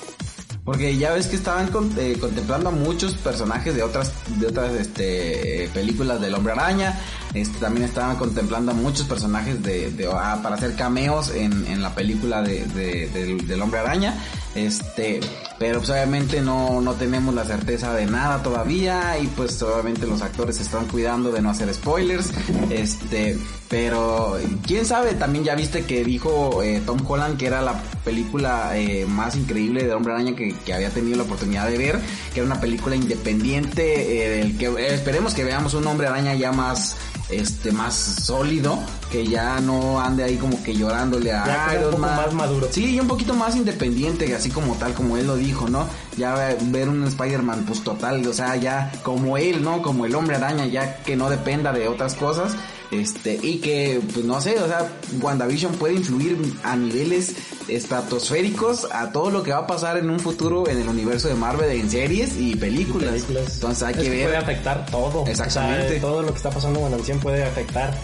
Porque ya ves que estaban eh, contemplando a muchos personajes de otras de otras este, películas del Hombre Araña. Este, también estaban contemplando muchos personajes de, ah, para hacer cameos en, en la película de, del, del Hombre Araña. Este, pero pues obviamente no, no tenemos la certeza de nada todavía y pues obviamente los actores están cuidando de no hacer spoilers. Este, pero quién sabe, también ya viste que dijo eh, Tom Holland que era la película eh, más increíble de Hombre Araña que, que, había tenido la oportunidad de ver, que era una película independiente, eh, del que esperemos que veamos un Hombre Araña ya más este más sólido, que ya no ande ahí como que llorándole a
Iron un poco más maduro.
Sí, y un poquito más independiente, así como tal, como él lo dijo, ¿no? Ya ver un Spider-Man, pues total, o sea, ya como él, ¿no? Como el hombre araña, ya que no dependa de otras cosas. Este, y que, pues no sé, o sea, WandaVision puede influir a niveles estratosféricos a todo lo que va a pasar en un futuro en el universo de Marvel en series y películas. Entonces hay que, ver.
Puede afectar todo.
Exactamente.
todo lo que está pasando en WandaVision puede afectar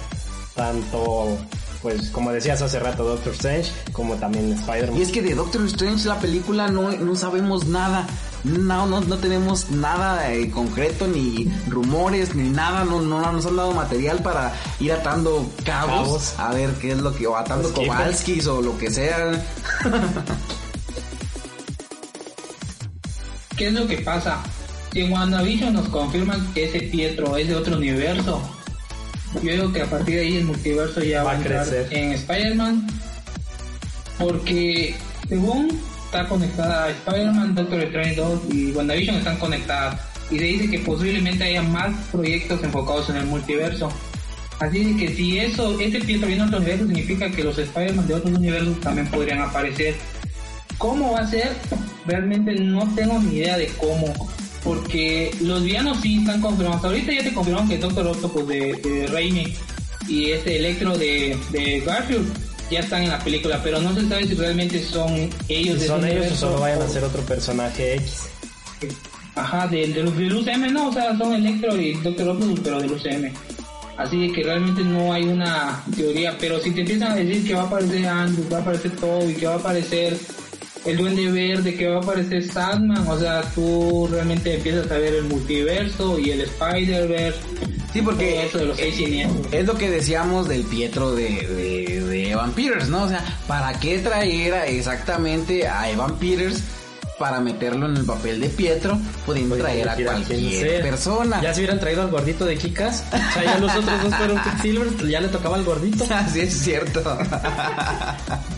tanto pues como decías hace rato Doctor Strange como también Spider-Man.
Y es que de Doctor Strange la película no, no sabemos nada. No, no, no tenemos nada eh, concreto, ni rumores, ni nada, no, no nos han dado material para ir atando cabos, a ver qué es lo que, o atando pues, Kowalskis o lo que sea.
¿Qué es lo que pasa? Si en WandaVision nos confirman que ese Pietro es de otro universo, yo digo que a partir de ahí el multiverso ya va, a, crecer. en Spider-Man, porque según está conectada, Spider-Man, Doctor Strange 2 y WandaVision están conectadas. Y se dice que posiblemente haya más proyectos enfocados en el multiverso. Así que si eso, este Pietro viene a otro universo, significa que los Spider-Man de otros universos también podrían aparecer. ¿Cómo va a ser? Realmente no tengo ni idea de cómo. Porque los villanos sí están confirmados. Ahorita ya te confirmaron que Doctor Octopus de, de Raimi y este Electro de, de Garfield ya están en la película, pero no se sabe si realmente son ellos.
Si son ellos o solo vayan a ser otro personaje X.
Ajá, del, del, del UCM no, o sea, son Electro y Doctor Octopus, pero del UCM. Así que realmente no hay una teoría, pero si te empiezan a decir que va a aparecer Andrew, va a aparecer Toby, que va a aparecer el Duende Verde, que va a aparecer Sandman, o sea, tú realmente empiezas a ver el multiverso y el Spider-Verse.
Sí, porque
eso de los seis siniestros.
es lo que decíamos del Pietro de, de, de Evan Peters, ¿no? O sea, ¿para qué traer a exactamente a Evan Peters para meterlo en el papel de Pietro, pudiendo traer a cualquier persona?
Ya se hubieran traído al gordito de Kikas. O sea, ya los otros dos fueron Quicksilver, ya le tocaba al gordito.
Así es cierto.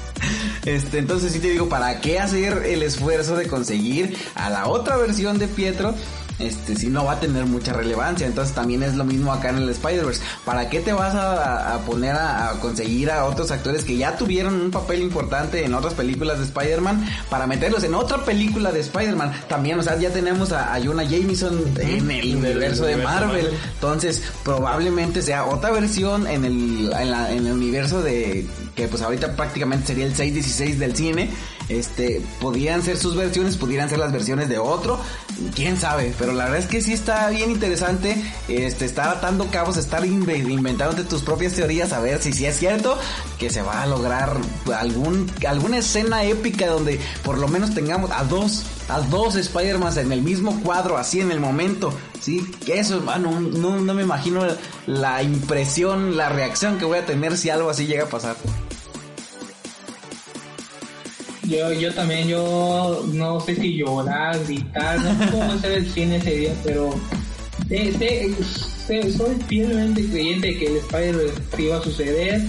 Este, entonces sí te digo, ¿para qué hacer el esfuerzo de conseguir a la otra versión de Pietro? Este, si no va a tener mucha relevancia. Entonces también es lo mismo acá en el Spider-Verse. ¿Para qué te vas a, a poner a, a conseguir a otros actores que ya tuvieron un papel importante en otras películas de Spider-Man para meterlos en otra película de Spider-Man? También, o sea, ya tenemos a, a Jonah Jameson en el universo de. Marvel. Entonces, probablemente sea otra versión en el, en, la- en el universo de que pues ahorita prácticamente sería el 616 del cine. Este, podrían ser sus versiones, pudieran ser las versiones de otro, quién sabe, pero la verdad es que sí está bien interesante, este, estar atando cabos, estar inve- inventándote tus propias teorías, a ver si sí es cierto que se va a lograr algún, alguna escena épica donde por lo menos tengamos a dos, a dos Spider-Man en el mismo cuadro, así en el momento, sí, que eso, no, no me imagino la impresión, la reacción que voy a tener si algo así llega a pasar.
Yo, yo también, yo no sé si llorar, gritar, no sé cómo ser el cine ese día, pero sé- sé- sé- soy fielmente creyente de que el Spider iba a suceder.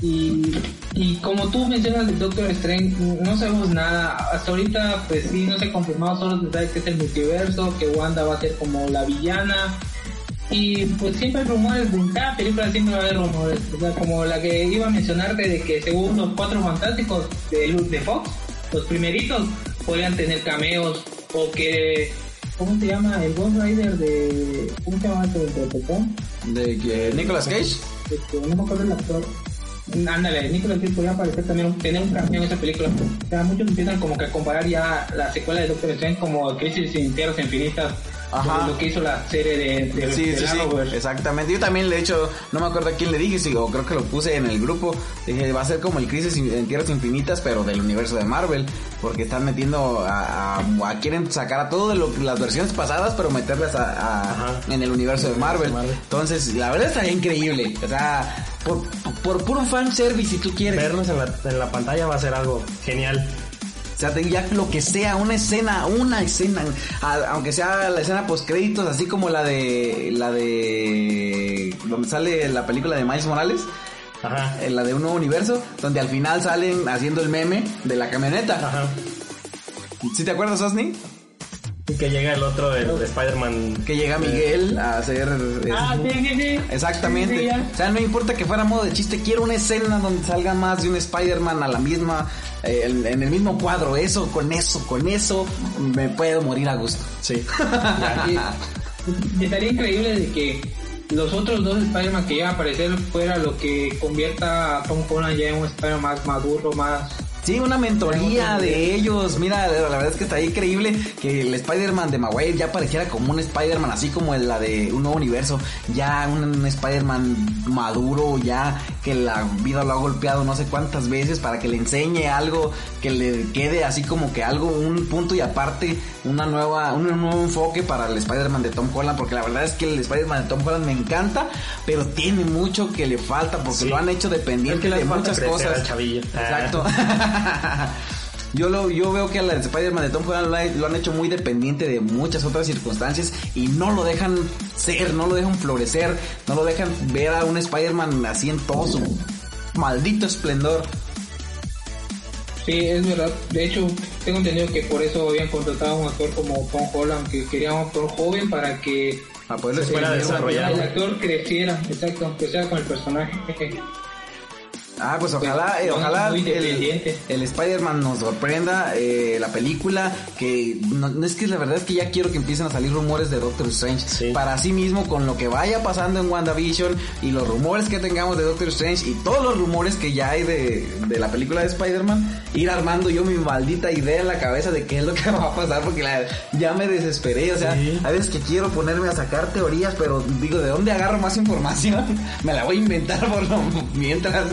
Y, y como tú mencionas del Doctor Strange, no sabemos nada. Hasta ahorita, pues sí, no se ha confirmado, solo se sabe que es el multiverso, que Wanda va a ser como la villana. Y pues siempre hay rumores, en cada película siempre va a haber rumores. O sea, como la que iba a mencionarte de que según los cuatro fantásticos de, Lu- de Fox, los primeritos podrían tener cameos o que... ¿Cómo se llama? El Ghost Rider de... ¿Cómo se llama este de Tepetón?
¿De que Nicolas Cage?
Este, no me acuerdo el actor. Ándale, Nicolas Cage podría aparecer también, tener un cameo en esa película. O sea, muchos empiezan como que a comparar ya la secuela de Doctor Strange como Crisis en Tierras Infinitas.
Ajá.
Lo que hizo la serie de, de,
Sí,
de
sí, sí, exactamente. Yo también, de hecho, no me acuerdo a quién le dije, sí, o creo que lo puse en el grupo. Dije, va a ser como el Crisis en Tierras Infinitas, pero del universo de Marvel. Porque están metiendo a, a- a- quieren sacar a todas las versiones pasadas, pero meterlas a, en el universo de Marvel.
Marvel.
Entonces, la verdad está increíble. O sea, por, por puro fanservice, si tú quieres.
Vernos en la, en la pantalla va a ser algo genial.
O sea, ya lo que sea, una escena, una escena, aunque sea la escena post créditos, así como la de la de donde sale la película de Miles Morales,
Ajá.
eh, la de un nuevo universo, donde al final salen haciendo el meme de la camioneta.
Ajá.
¿Sí te acuerdas, Osni?
Y que llega el otro, el de Spider-Man.
Que llega Miguel a hacer eh,
Ah, sí, sí, sí.
Exactamente.
Sí, ya.
o sea, no importa que fuera modo de chiste, quiero una escena donde salga más de un Spider-Man a la misma, eh, en, en el mismo cuadro. Eso, con eso, con eso, me puedo morir a gusto.
Sí.
Y estaría increíble de que los otros dos Spider-Man que iban a aparecer fuera lo que convierta a Tom Holland ya en un Spider-Man más maduro, más...
Sí, una mentoría de ellos. Mira, la verdad es que está increíble que el Spider-Man de Maguire ya pareciera como un Spider-Man, así como la de un nuevo universo. Ya un, Spider-Man maduro, ya que la vida lo ha golpeado no sé cuántas veces para que le enseñe algo, que le quede así como que algo, un punto y aparte, una nueva, un nuevo enfoque para el Spider-Man de Tom Holland. Porque la verdad es que el Spider-Man de Tom Holland me encanta, pero tiene mucho que le falta porque
Sí.
lo han hecho
Es
dependiente
que
de muchas cosas.
al chavillo.
Yo lo, yo veo que a la de Spider-Man de Tom Holland lo, ha- lo han hecho muy dependiente de muchas otras circunstancias y no lo dejan ser, no lo dejan florecer, no lo dejan ver a un Spider-Man así en todo su maldito esplendor.
Sí, es verdad. De hecho, tengo entendido que por eso habían contratado a un actor como Tom Holland, que quería un actor joven para que
Se
el actor creciera, exacto, que sea con el personaje.
Ah, pues ojalá, eh,
Pues,
ojalá
muy
el, el Spider-Man nos sorprenda, eh, la película, que no, no es que la verdad es que ya quiero que empiecen a salir rumores de Doctor Strange,
Sí.
para sí mismo con lo que vaya pasando en WandaVision y los rumores que tengamos de Doctor Strange y todos los rumores que ya hay de, de la película de Spider-Man, ir armando yo mi maldita idea en la cabeza de qué es lo que va a pasar, porque la- ya me desesperé, o sea,
Sí.
a veces que quiero ponerme a sacar teorías, pero digo, ¿de dónde agarro más información? me la voy a inventar por lo mientras.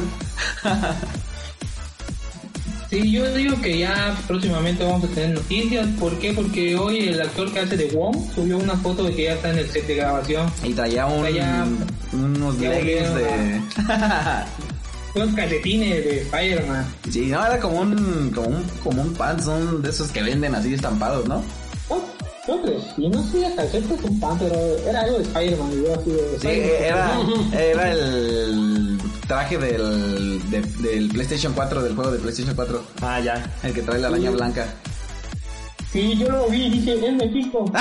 Sí, yo digo que ya próximamente vamos a tener noticias. ¿Por qué? Porque hoy el actor que hace de Wong subió una foto de que ya está en el set de grabación.
Y traía un,
Traía-
unos leggings de...
Unos calcetines de Spider-Man.
sí, no, era como un, como un, como un pan, son de esos que venden así estampados, ¿no?
Oh, ¿no crees? Y no sé, calcetas un pan, pero era algo de Spider-Man. yo así de
Sí,
Spider-Man.
era, era el traje del, de- del PlayStation 4, del juego de PlayStation 4,
Ah, ya.
el que trae la araña blanca.
Sí, yo lo vi dije, es México.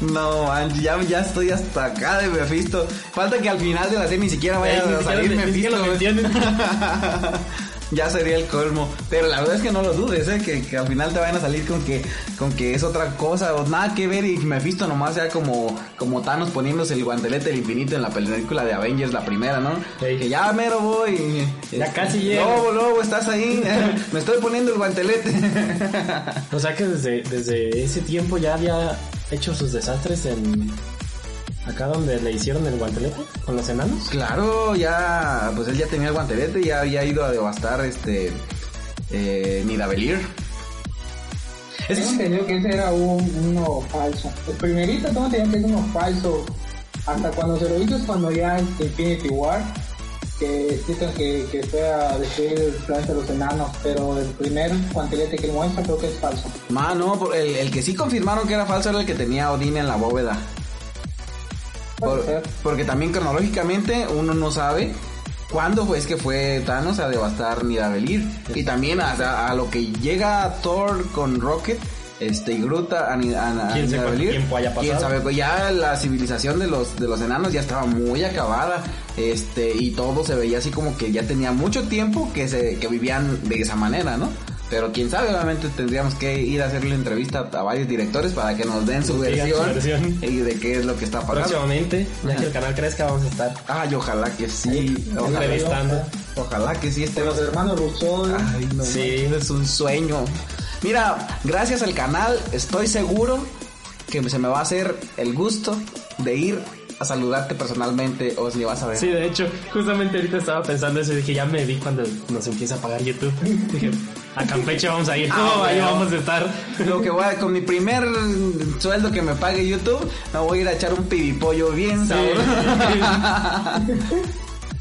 No, man, ya, ya estoy hasta acá de Mephisto. Falta que al final de la serie ni siquiera vaya
Ey,
a salir Mephisto. ya sería el colmo. Pero la verdad es que no lo dudes, ¿eh? Que, que al final te vayan a salir con que, con que es otra cosa o nada que ver y Mephisto nomás sea como, como Thanos poniéndose el guantelete del infinito en la película de Avengers, la primera, ¿no?
Ey.
Que ya mero voy.
Ya casi llego.
Lobo, lobo, estás ahí. Me estoy poniendo el guantelete.
O sea que desde, desde ese tiempo ya había hecho sus desastres en... Acá donde le hicieron el guantelete con los enanos.
Claro, ya, pues él ya tenía el guantelete, ya había ido a devastar este eh, Nidavellir. Es
Tengo
que-
entendido que ese era un, uno falso. El primerito tengo entendido que es uno falso. Hasta cuando se lo hizo es cuando ya Infinity War, que explican que, que fue a destruir el planeta de los enanos, pero el primer guantelete que muestra creo que es falso.
Ma, no, por- el, el que sí confirmaron que era falso era el que tenía Odín en la bóveda. Por- porque también cronológicamente uno no sabe cuándo fue es que fue Thanos a devastar Nidavellir. Y también a, a lo que llega Thor con Rocket. Este, y Gruta a, a- a
¿Quién sabe cuánto
Nidavellir.
tiempo haya
¿Quién
pasado?
sabe? Ya la civilización de los, de los enanos ya estaba muy acabada. Este, y todo se veía así como que ya tenía mucho tiempo que se, que vivían de esa manera, ¿no? Pero quién sabe, obviamente tendríamos que ir a hacerle entrevista a varios directores para que nos den su versión,
versión.
y de qué es lo que está pasando.
Próximamente, ya que el canal crezca, vamos a estar
Ay, ojalá que sí. Ojalá,
entrevistando.
ojalá que sí estemos.
los hermanos Rousseau.
Ay, no,
Sí.
es un sueño. Mira, gracias al canal, estoy seguro que se me va a hacer el gusto de ir a saludarte personalmente, o si vas a ver.
Sí, de hecho, justamente ahorita estaba pensando eso y dije, ya me vi cuando nos empieza a pagar YouTube. Dije, a Campeche vamos a ir.
Ah,
No, ahí vamos a estar.
Lo que voy a, con mi primer sueldo que me pague YouTube, me voy a ir a echar un pibipollo bien
Sí.
sabroso.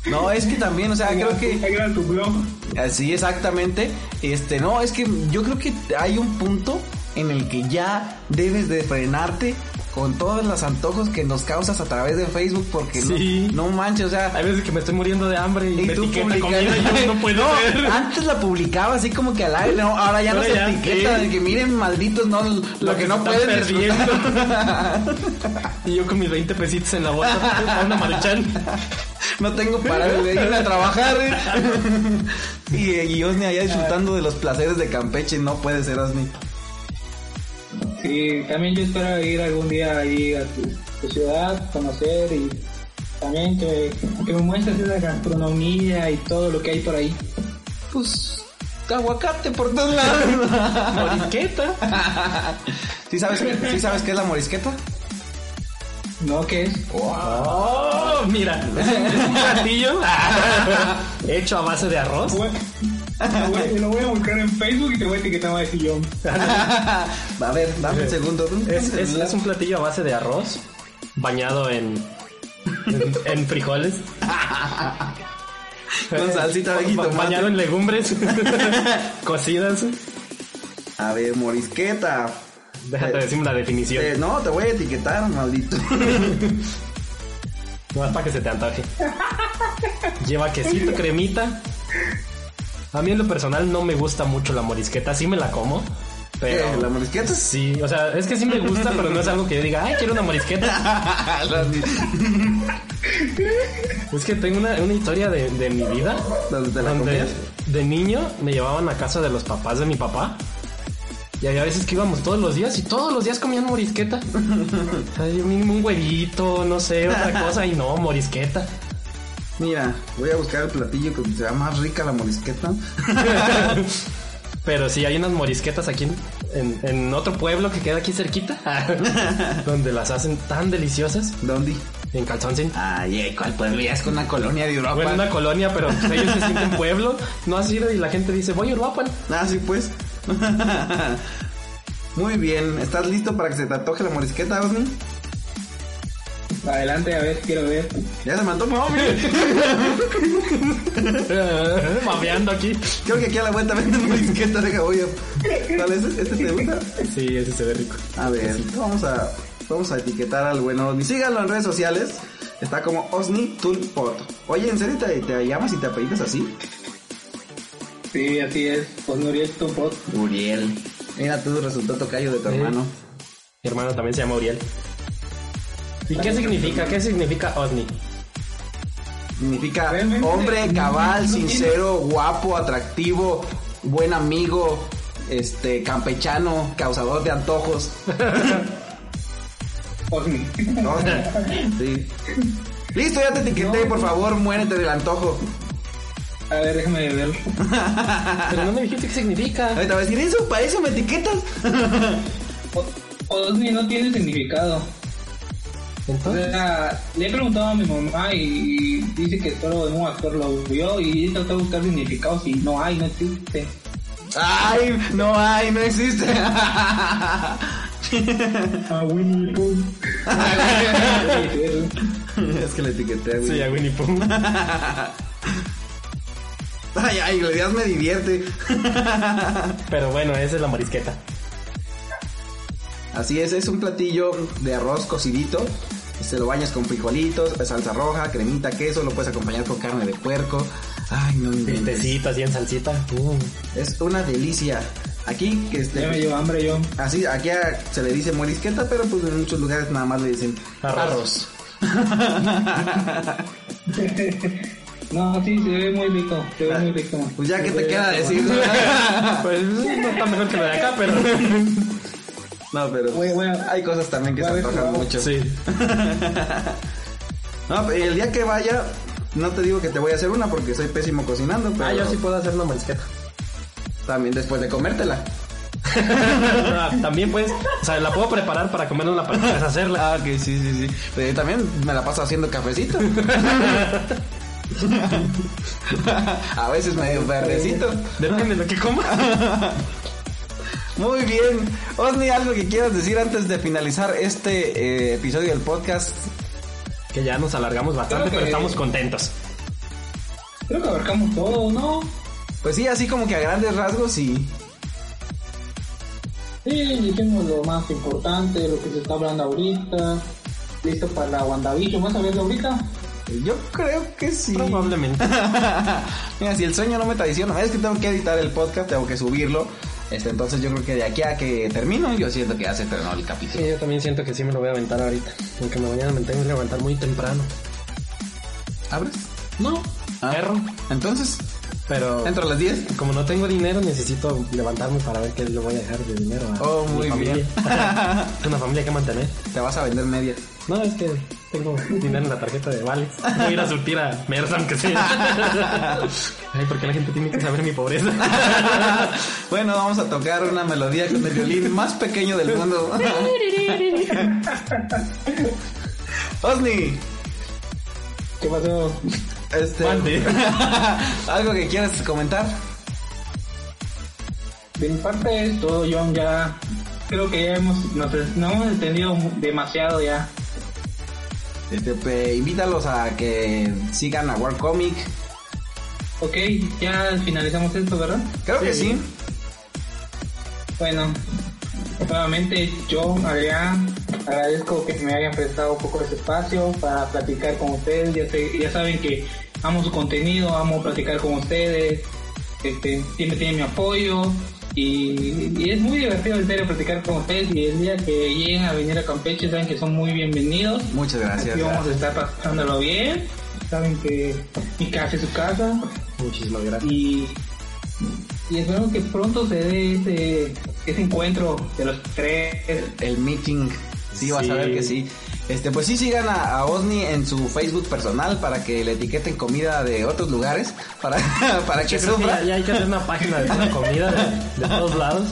No, es que también, o sea, creo que
era tu blog.
Así exactamente. Este, no, es que yo creo que hay un punto en el que ya debes de frenarte con todos los antojos que nos causas a través de Facebook porque no-
Sí.
no, manches, o sea,
Hay veces que me estoy muriendo de hambre y,
y
me
tú publicas-
comida y yo no puedo
No,
ver.
Antes la publicaba así como que al aire, no, ahora ya nos
ya,
etiqueta de que miren malditos, no, lo, que, no
se
pueden
perdiendo.
disfrutar.
y yo con mis 20 pesitos en la bolsa una maruchan.
no tengo para irme a trabajar. ¿eh? y, y Osni allá disfrutando de los placeres de Campeche, no puede ser Osni.
Sí, también yo espero ir algún día ahí a tu, tu ciudad, conocer y también que, que me muestres la gastronomía y todo lo que hay por ahí.
Pues aguacate por todos lados.
Morisqueta.
¿Sí sabes, ¿Sí sabes qué es la morisqueta?
¿No? ¿Qué es?
Oh, mira, es, es un platillo hecho a base de arroz.
Bueno, lo voy, lo voy a buscar en Facebook y te voy a etiquetar a decir yo.
A ver, dame un segundo.
Es, es- es un platillo a base de arroz bañado en, en, en frijoles.
Con salsita de
Ba-
jitomate.
Bañado en legumbres cocidas.
A ver, morisqueta.
Déjate decirme la definición.
Eh, no, te voy a etiquetar, maldito.
No es para que se te antoje. Lleva quesito, cremita, A mí en lo personal no me gusta mucho la morisqueta, sí me la como. Pero...
¿Qué? ¿La morisqueta?
Sí, o sea, es que sí me gusta, pero no es algo que yo diga, ay, quiero una morisqueta. Es que tengo una, una historia de, de mi vida
¿Dónde te la
donde de niño me llevaban a casa de los papás de mi papá. Y había veces que íbamos todos los días y todos los días comían morisqueta. Ay, mínimo un huevito, no sé, otra cosa, y no, morisqueta.
Mira, voy a buscar el platillo que sea más rica la morisqueta.
Pero sí, hay unas morisquetas aquí en, en- en otro pueblo que queda aquí cerquita, donde las hacen tan deliciosas
¿Dónde?
en Calzoncin.
Ay, ¿cuál pueblo? Ya es con una colonia de Europa.
Bueno, una colonia, pero pues, ellos se sienten pueblo, no ha sido y la gente dice, voy a Uruapan.
Ah, sí, pues. Muy bien, ¿estás listo para que se te antoje la morisqueta, Osni?
Adelante, a ver, quiero ver.
Ya se me antoja.
Mameando aquí.
Creo que aquí a la vuelta venden morisqueta, deja voy a... ¿Cuál es? ¿Este te gusta?
Sí, ese se ve rico.
A ver, vamos a, vamos a etiquetar al buen Osni. Síganlo en redes sociales. Está como Osni Tulpot. Oye, ¿en serio te, te llamas y te apellidas así?
Sí, así es. Pues Nuriel Topot.
Uriel. Mira, tú resultó tocayo de tu
Sí.
hermano.
Mi hermano también se llama Uriel. ¿Y qué significa? ¿Qué significa OVNI?
Significa hombre cabal, sincero, guapo, atractivo, buen amigo, este, campechano, causador de antojos.
Osni.
¿no? Sí. Listo, ya te etiqueté, por favor, muérete del antojo.
A ver, déjame ver.
Pero no me dijiste qué significa.
Ahorita vas a decir, ¿eso? ¿Para eso me etiquetas?
O- Osni no tiene significado. O sea, le he preguntado a mi mamá y dice que solo un actor lo vio y trató de buscar significados y no hay, no existe.
Ay, no hay, no existe.
A Winnie Pooh.
es que le etiqueté, güey.
sí, a Winnie Pooh.
Ay, ay, le digas me divierte.
Pero bueno, esa es la morisqueta.
Así es, es un platillo de arroz cocidito. Se lo bañas con frijolitos, salsa roja, cremita, queso, lo puedes acompañar con carne de puerco. Ay, no inventes.
Pistecito así en salsita. Mm.
Es una delicia. Aquí, que
Ya me
este,
dio hambre yo.
así, aquí a- se le dice morisqueta, pero pues en muchos lugares nada más le dicen
Arroz.
arroz.
No, sí, se ve muy rico. Se ve muy rico.
Pues ya que te queda decir.
Pues no está mejor que lo de acá, pero.
No, pero hay cosas también que se antojan mucho.
Sí.
No, pero el día que vaya, no te digo que te voy a hacer una porque soy pésimo cocinando, pero
Ah, yo sí puedo hacer una morisqueta.
también después de comértela.
Ah, También pues, o sea, la puedo preparar para comerla para después hacerla.
Ah, que sí, sí, sí. Pero yo también me la paso haciendo cafecito. a veces medio verdecito.
Depende de lo que coma.
Muy bien. Osni, algo que quieras decir antes de finalizar este eh, episodio del podcast.
Que ya nos alargamos bastante,
que-
pero estamos contentos.
Creo que abarcamos todo, ¿no?
Pues sí, así como que a grandes rasgos sí.
Sí, dijimos lo más importante, lo que se está hablando ahorita. Listo para la WandaVision, ¿vas a verlo ahorita?
Yo creo que sí.
Probablemente.
Mira, si el sueño no me traiciona, es que tengo que editar el podcast, tengo que subirlo. Este, entonces yo creo que de aquí a que termino, yo siento que ya se terminó el capítulo.
Sí, yo también siento que sí me lo voy a aventar ahorita. Aunque mañana me tengo que levantar muy temprano.
¿Abres?
No,
Ah.
perro.
Entonces,
Pero
entro a las 10.
como no tengo dinero, necesito levantarme para ver qué le voy a dejar de dinero a
Oh,
mi
muy
familia.
bien.
Una familia que mantener.
Te vas a vender media.
No, es que tengo dinero en la tarjeta de vales. Voy a ir a surtir a Mersa, aunque sea. Ay, ¿por qué la gente tiene que saber mi pobreza?
bueno, vamos a tocar una melodía con el violín más pequeño del mundo. Osni,
¿Qué pasó?
este, algo que quieras comentar.
De mi parte es todo, John, ya creo que ya hemos, nos, no hemos entendido demasiado ya.
Este, pe- invítalos a que sigan a War Comic.
Ok, ya finalizamos esto, ¿verdad?
Creo que sí.
Bueno, nuevamente yo, Adrián, agradezco que me hayan prestado un poco de espacio para platicar con ustedes. Ya, sé- ya saben que amo su contenido, amo platicar con ustedes. este, siempre tienen mi apoyo y, es muy divertido en serio platicar con ustedes y el día que lleguen a venir a Campeche saben que son muy bienvenidos.
Muchas gracias.
Aquí vamos a estar pasándolo bien. Saben que mi casa es su casa.
Muchísimas gracias.
Y, y espero que pronto se dé ese, ese encuentro de los tres.
El meeting, sí, vas a ver que sí. Este, pues sí sigan a, Osni en su Facebook personal para que le etiqueten comida de otros lugares para, para que sufra.
Ya, hay que hacer una página de comida de, todos lados.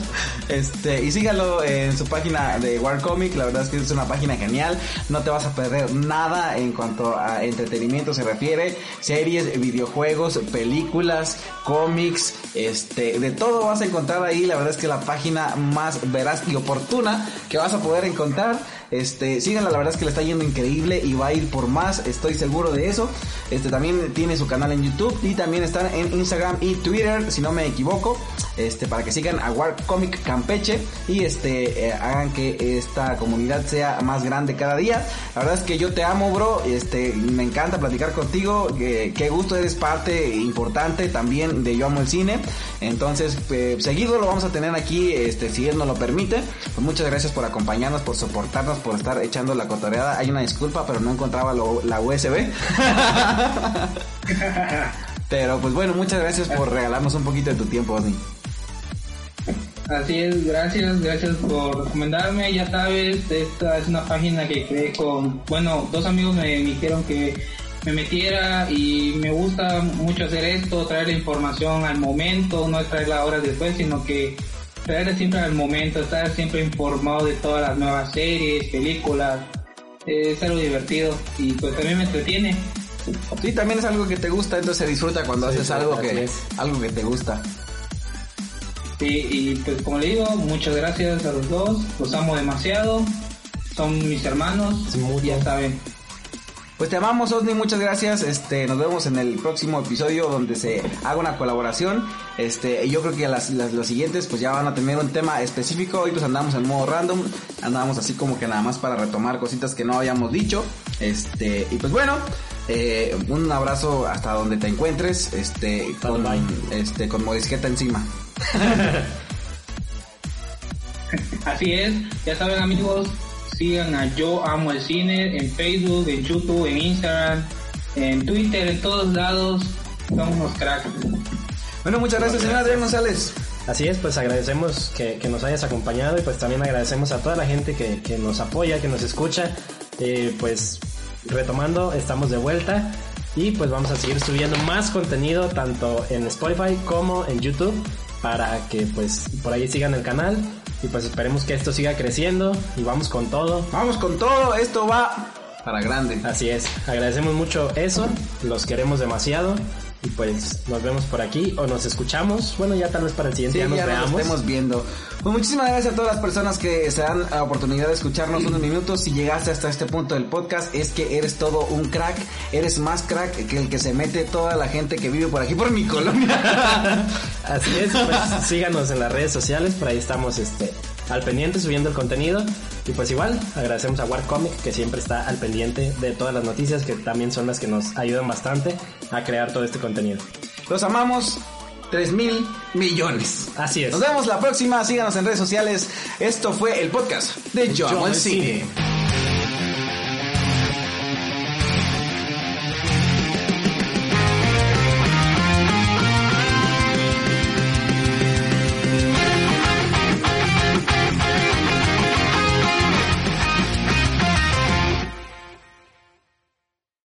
Este, y síganlo en su página de War Comic, la verdad es que es una página genial, no te vas a perder nada en cuanto a entretenimiento se refiere, series, videojuegos, películas, cómics, este, de todo vas a encontrar ahí, la verdad es que la página más veraz y oportuna que vas a poder encontrar este, síganla, la verdad es que le está yendo increíble y va a ir por más, estoy seguro de eso. Este también tiene su canal en YouTube y también están en Instagram y Twitter, si no me equivoco. Este, para que sigan a War Comic Campeche y este eh, hagan que esta comunidad sea más grande cada día. La verdad es que yo te amo, bro. Este, me encanta platicar contigo. qué gusto eres parte importante también de Yo Amo el Cine. Entonces, eh, seguido lo vamos a tener aquí, este, si él nos lo permite. Pues muchas gracias por acompañarnos, por soportarnos por estar echando la cotoreada. Hay una disculpa, pero no encontraba la USB. pero pues bueno, muchas gracias por regalarnos un poquito de tu tiempo, Osni.
Así es, gracias, gracias por recomendarme. Ya sabes, esta es una página que creé con, bueno, dos amigos me dijeron que me metiera y me gusta mucho hacer esto, traer la información al momento, no traerla horas después, sino que traer siempre al momento, estar siempre informado de todas las nuevas series, películas, es algo divertido y pues también me entretiene.
Sí, también es algo que te gusta, entonces se disfruta cuando haces algo que, algo que te gusta.
Sí, y pues como le digo, muchas gracias a los dos, los amo demasiado, son mis hermanos, ya saben.
Pues te amamos, Osni, muchas gracias. Este, nos vemos en el próximo episodio donde se haga una colaboración. Este, yo creo que las, las, siguientes pues ya van a tener un tema específico. Hoy pues andamos en modo random, andamos así como que nada más para retomar cositas que no habíamos dicho. Este, y pues bueno, eh, un abrazo hasta donde te encuentres, este, con, este, con modisqueta encima.
Así es, ya saben amigos, Sigan a Yo Amo el Cine en Facebook, en YouTube, en Instagram, en Twitter, en todos lados. Somos unos cracks.
Bueno, muchas gracias, señor Adrián González.
Así es, pues agradecemos que, nos hayas acompañado y pues también agradecemos a toda la gente que, nos apoya, que nos escucha. Eh, pues retomando, estamos de vuelta y pues vamos a seguir subiendo más contenido tanto en Spotify como en YouTube para que pues por ahí sigan el canal y pues esperemos que esto siga creciendo y vamos con todo.
Vamos con todo, esto va para grande.
Así es, agradecemos mucho eso, los queremos demasiado y pues nos vemos por aquí o nos escuchamos. Bueno, ya tal vez para el siguiente
ya
nos
ya
veamos.
Nos estemos viendo. Pues muchísimas gracias a todas las personas que se dan la oportunidad de escucharnos unos minutos. Si llegaste hasta este punto del podcast, es que eres todo un crack. Eres más crack que el que se mete toda la gente que vive por aquí, por mi colonia.
Así es, pues síganos en las redes sociales, por ahí estamos este al pendiente subiendo el contenido. Y pues igual, agradecemos a Warcomic que siempre está al pendiente de todas las noticias que también son las que nos ayudan bastante a crear todo este contenido.
Los amamos. 3 mil millones.
Así es.
Nos vemos la próxima. Síganos en redes sociales. Esto fue el podcast de el Cine.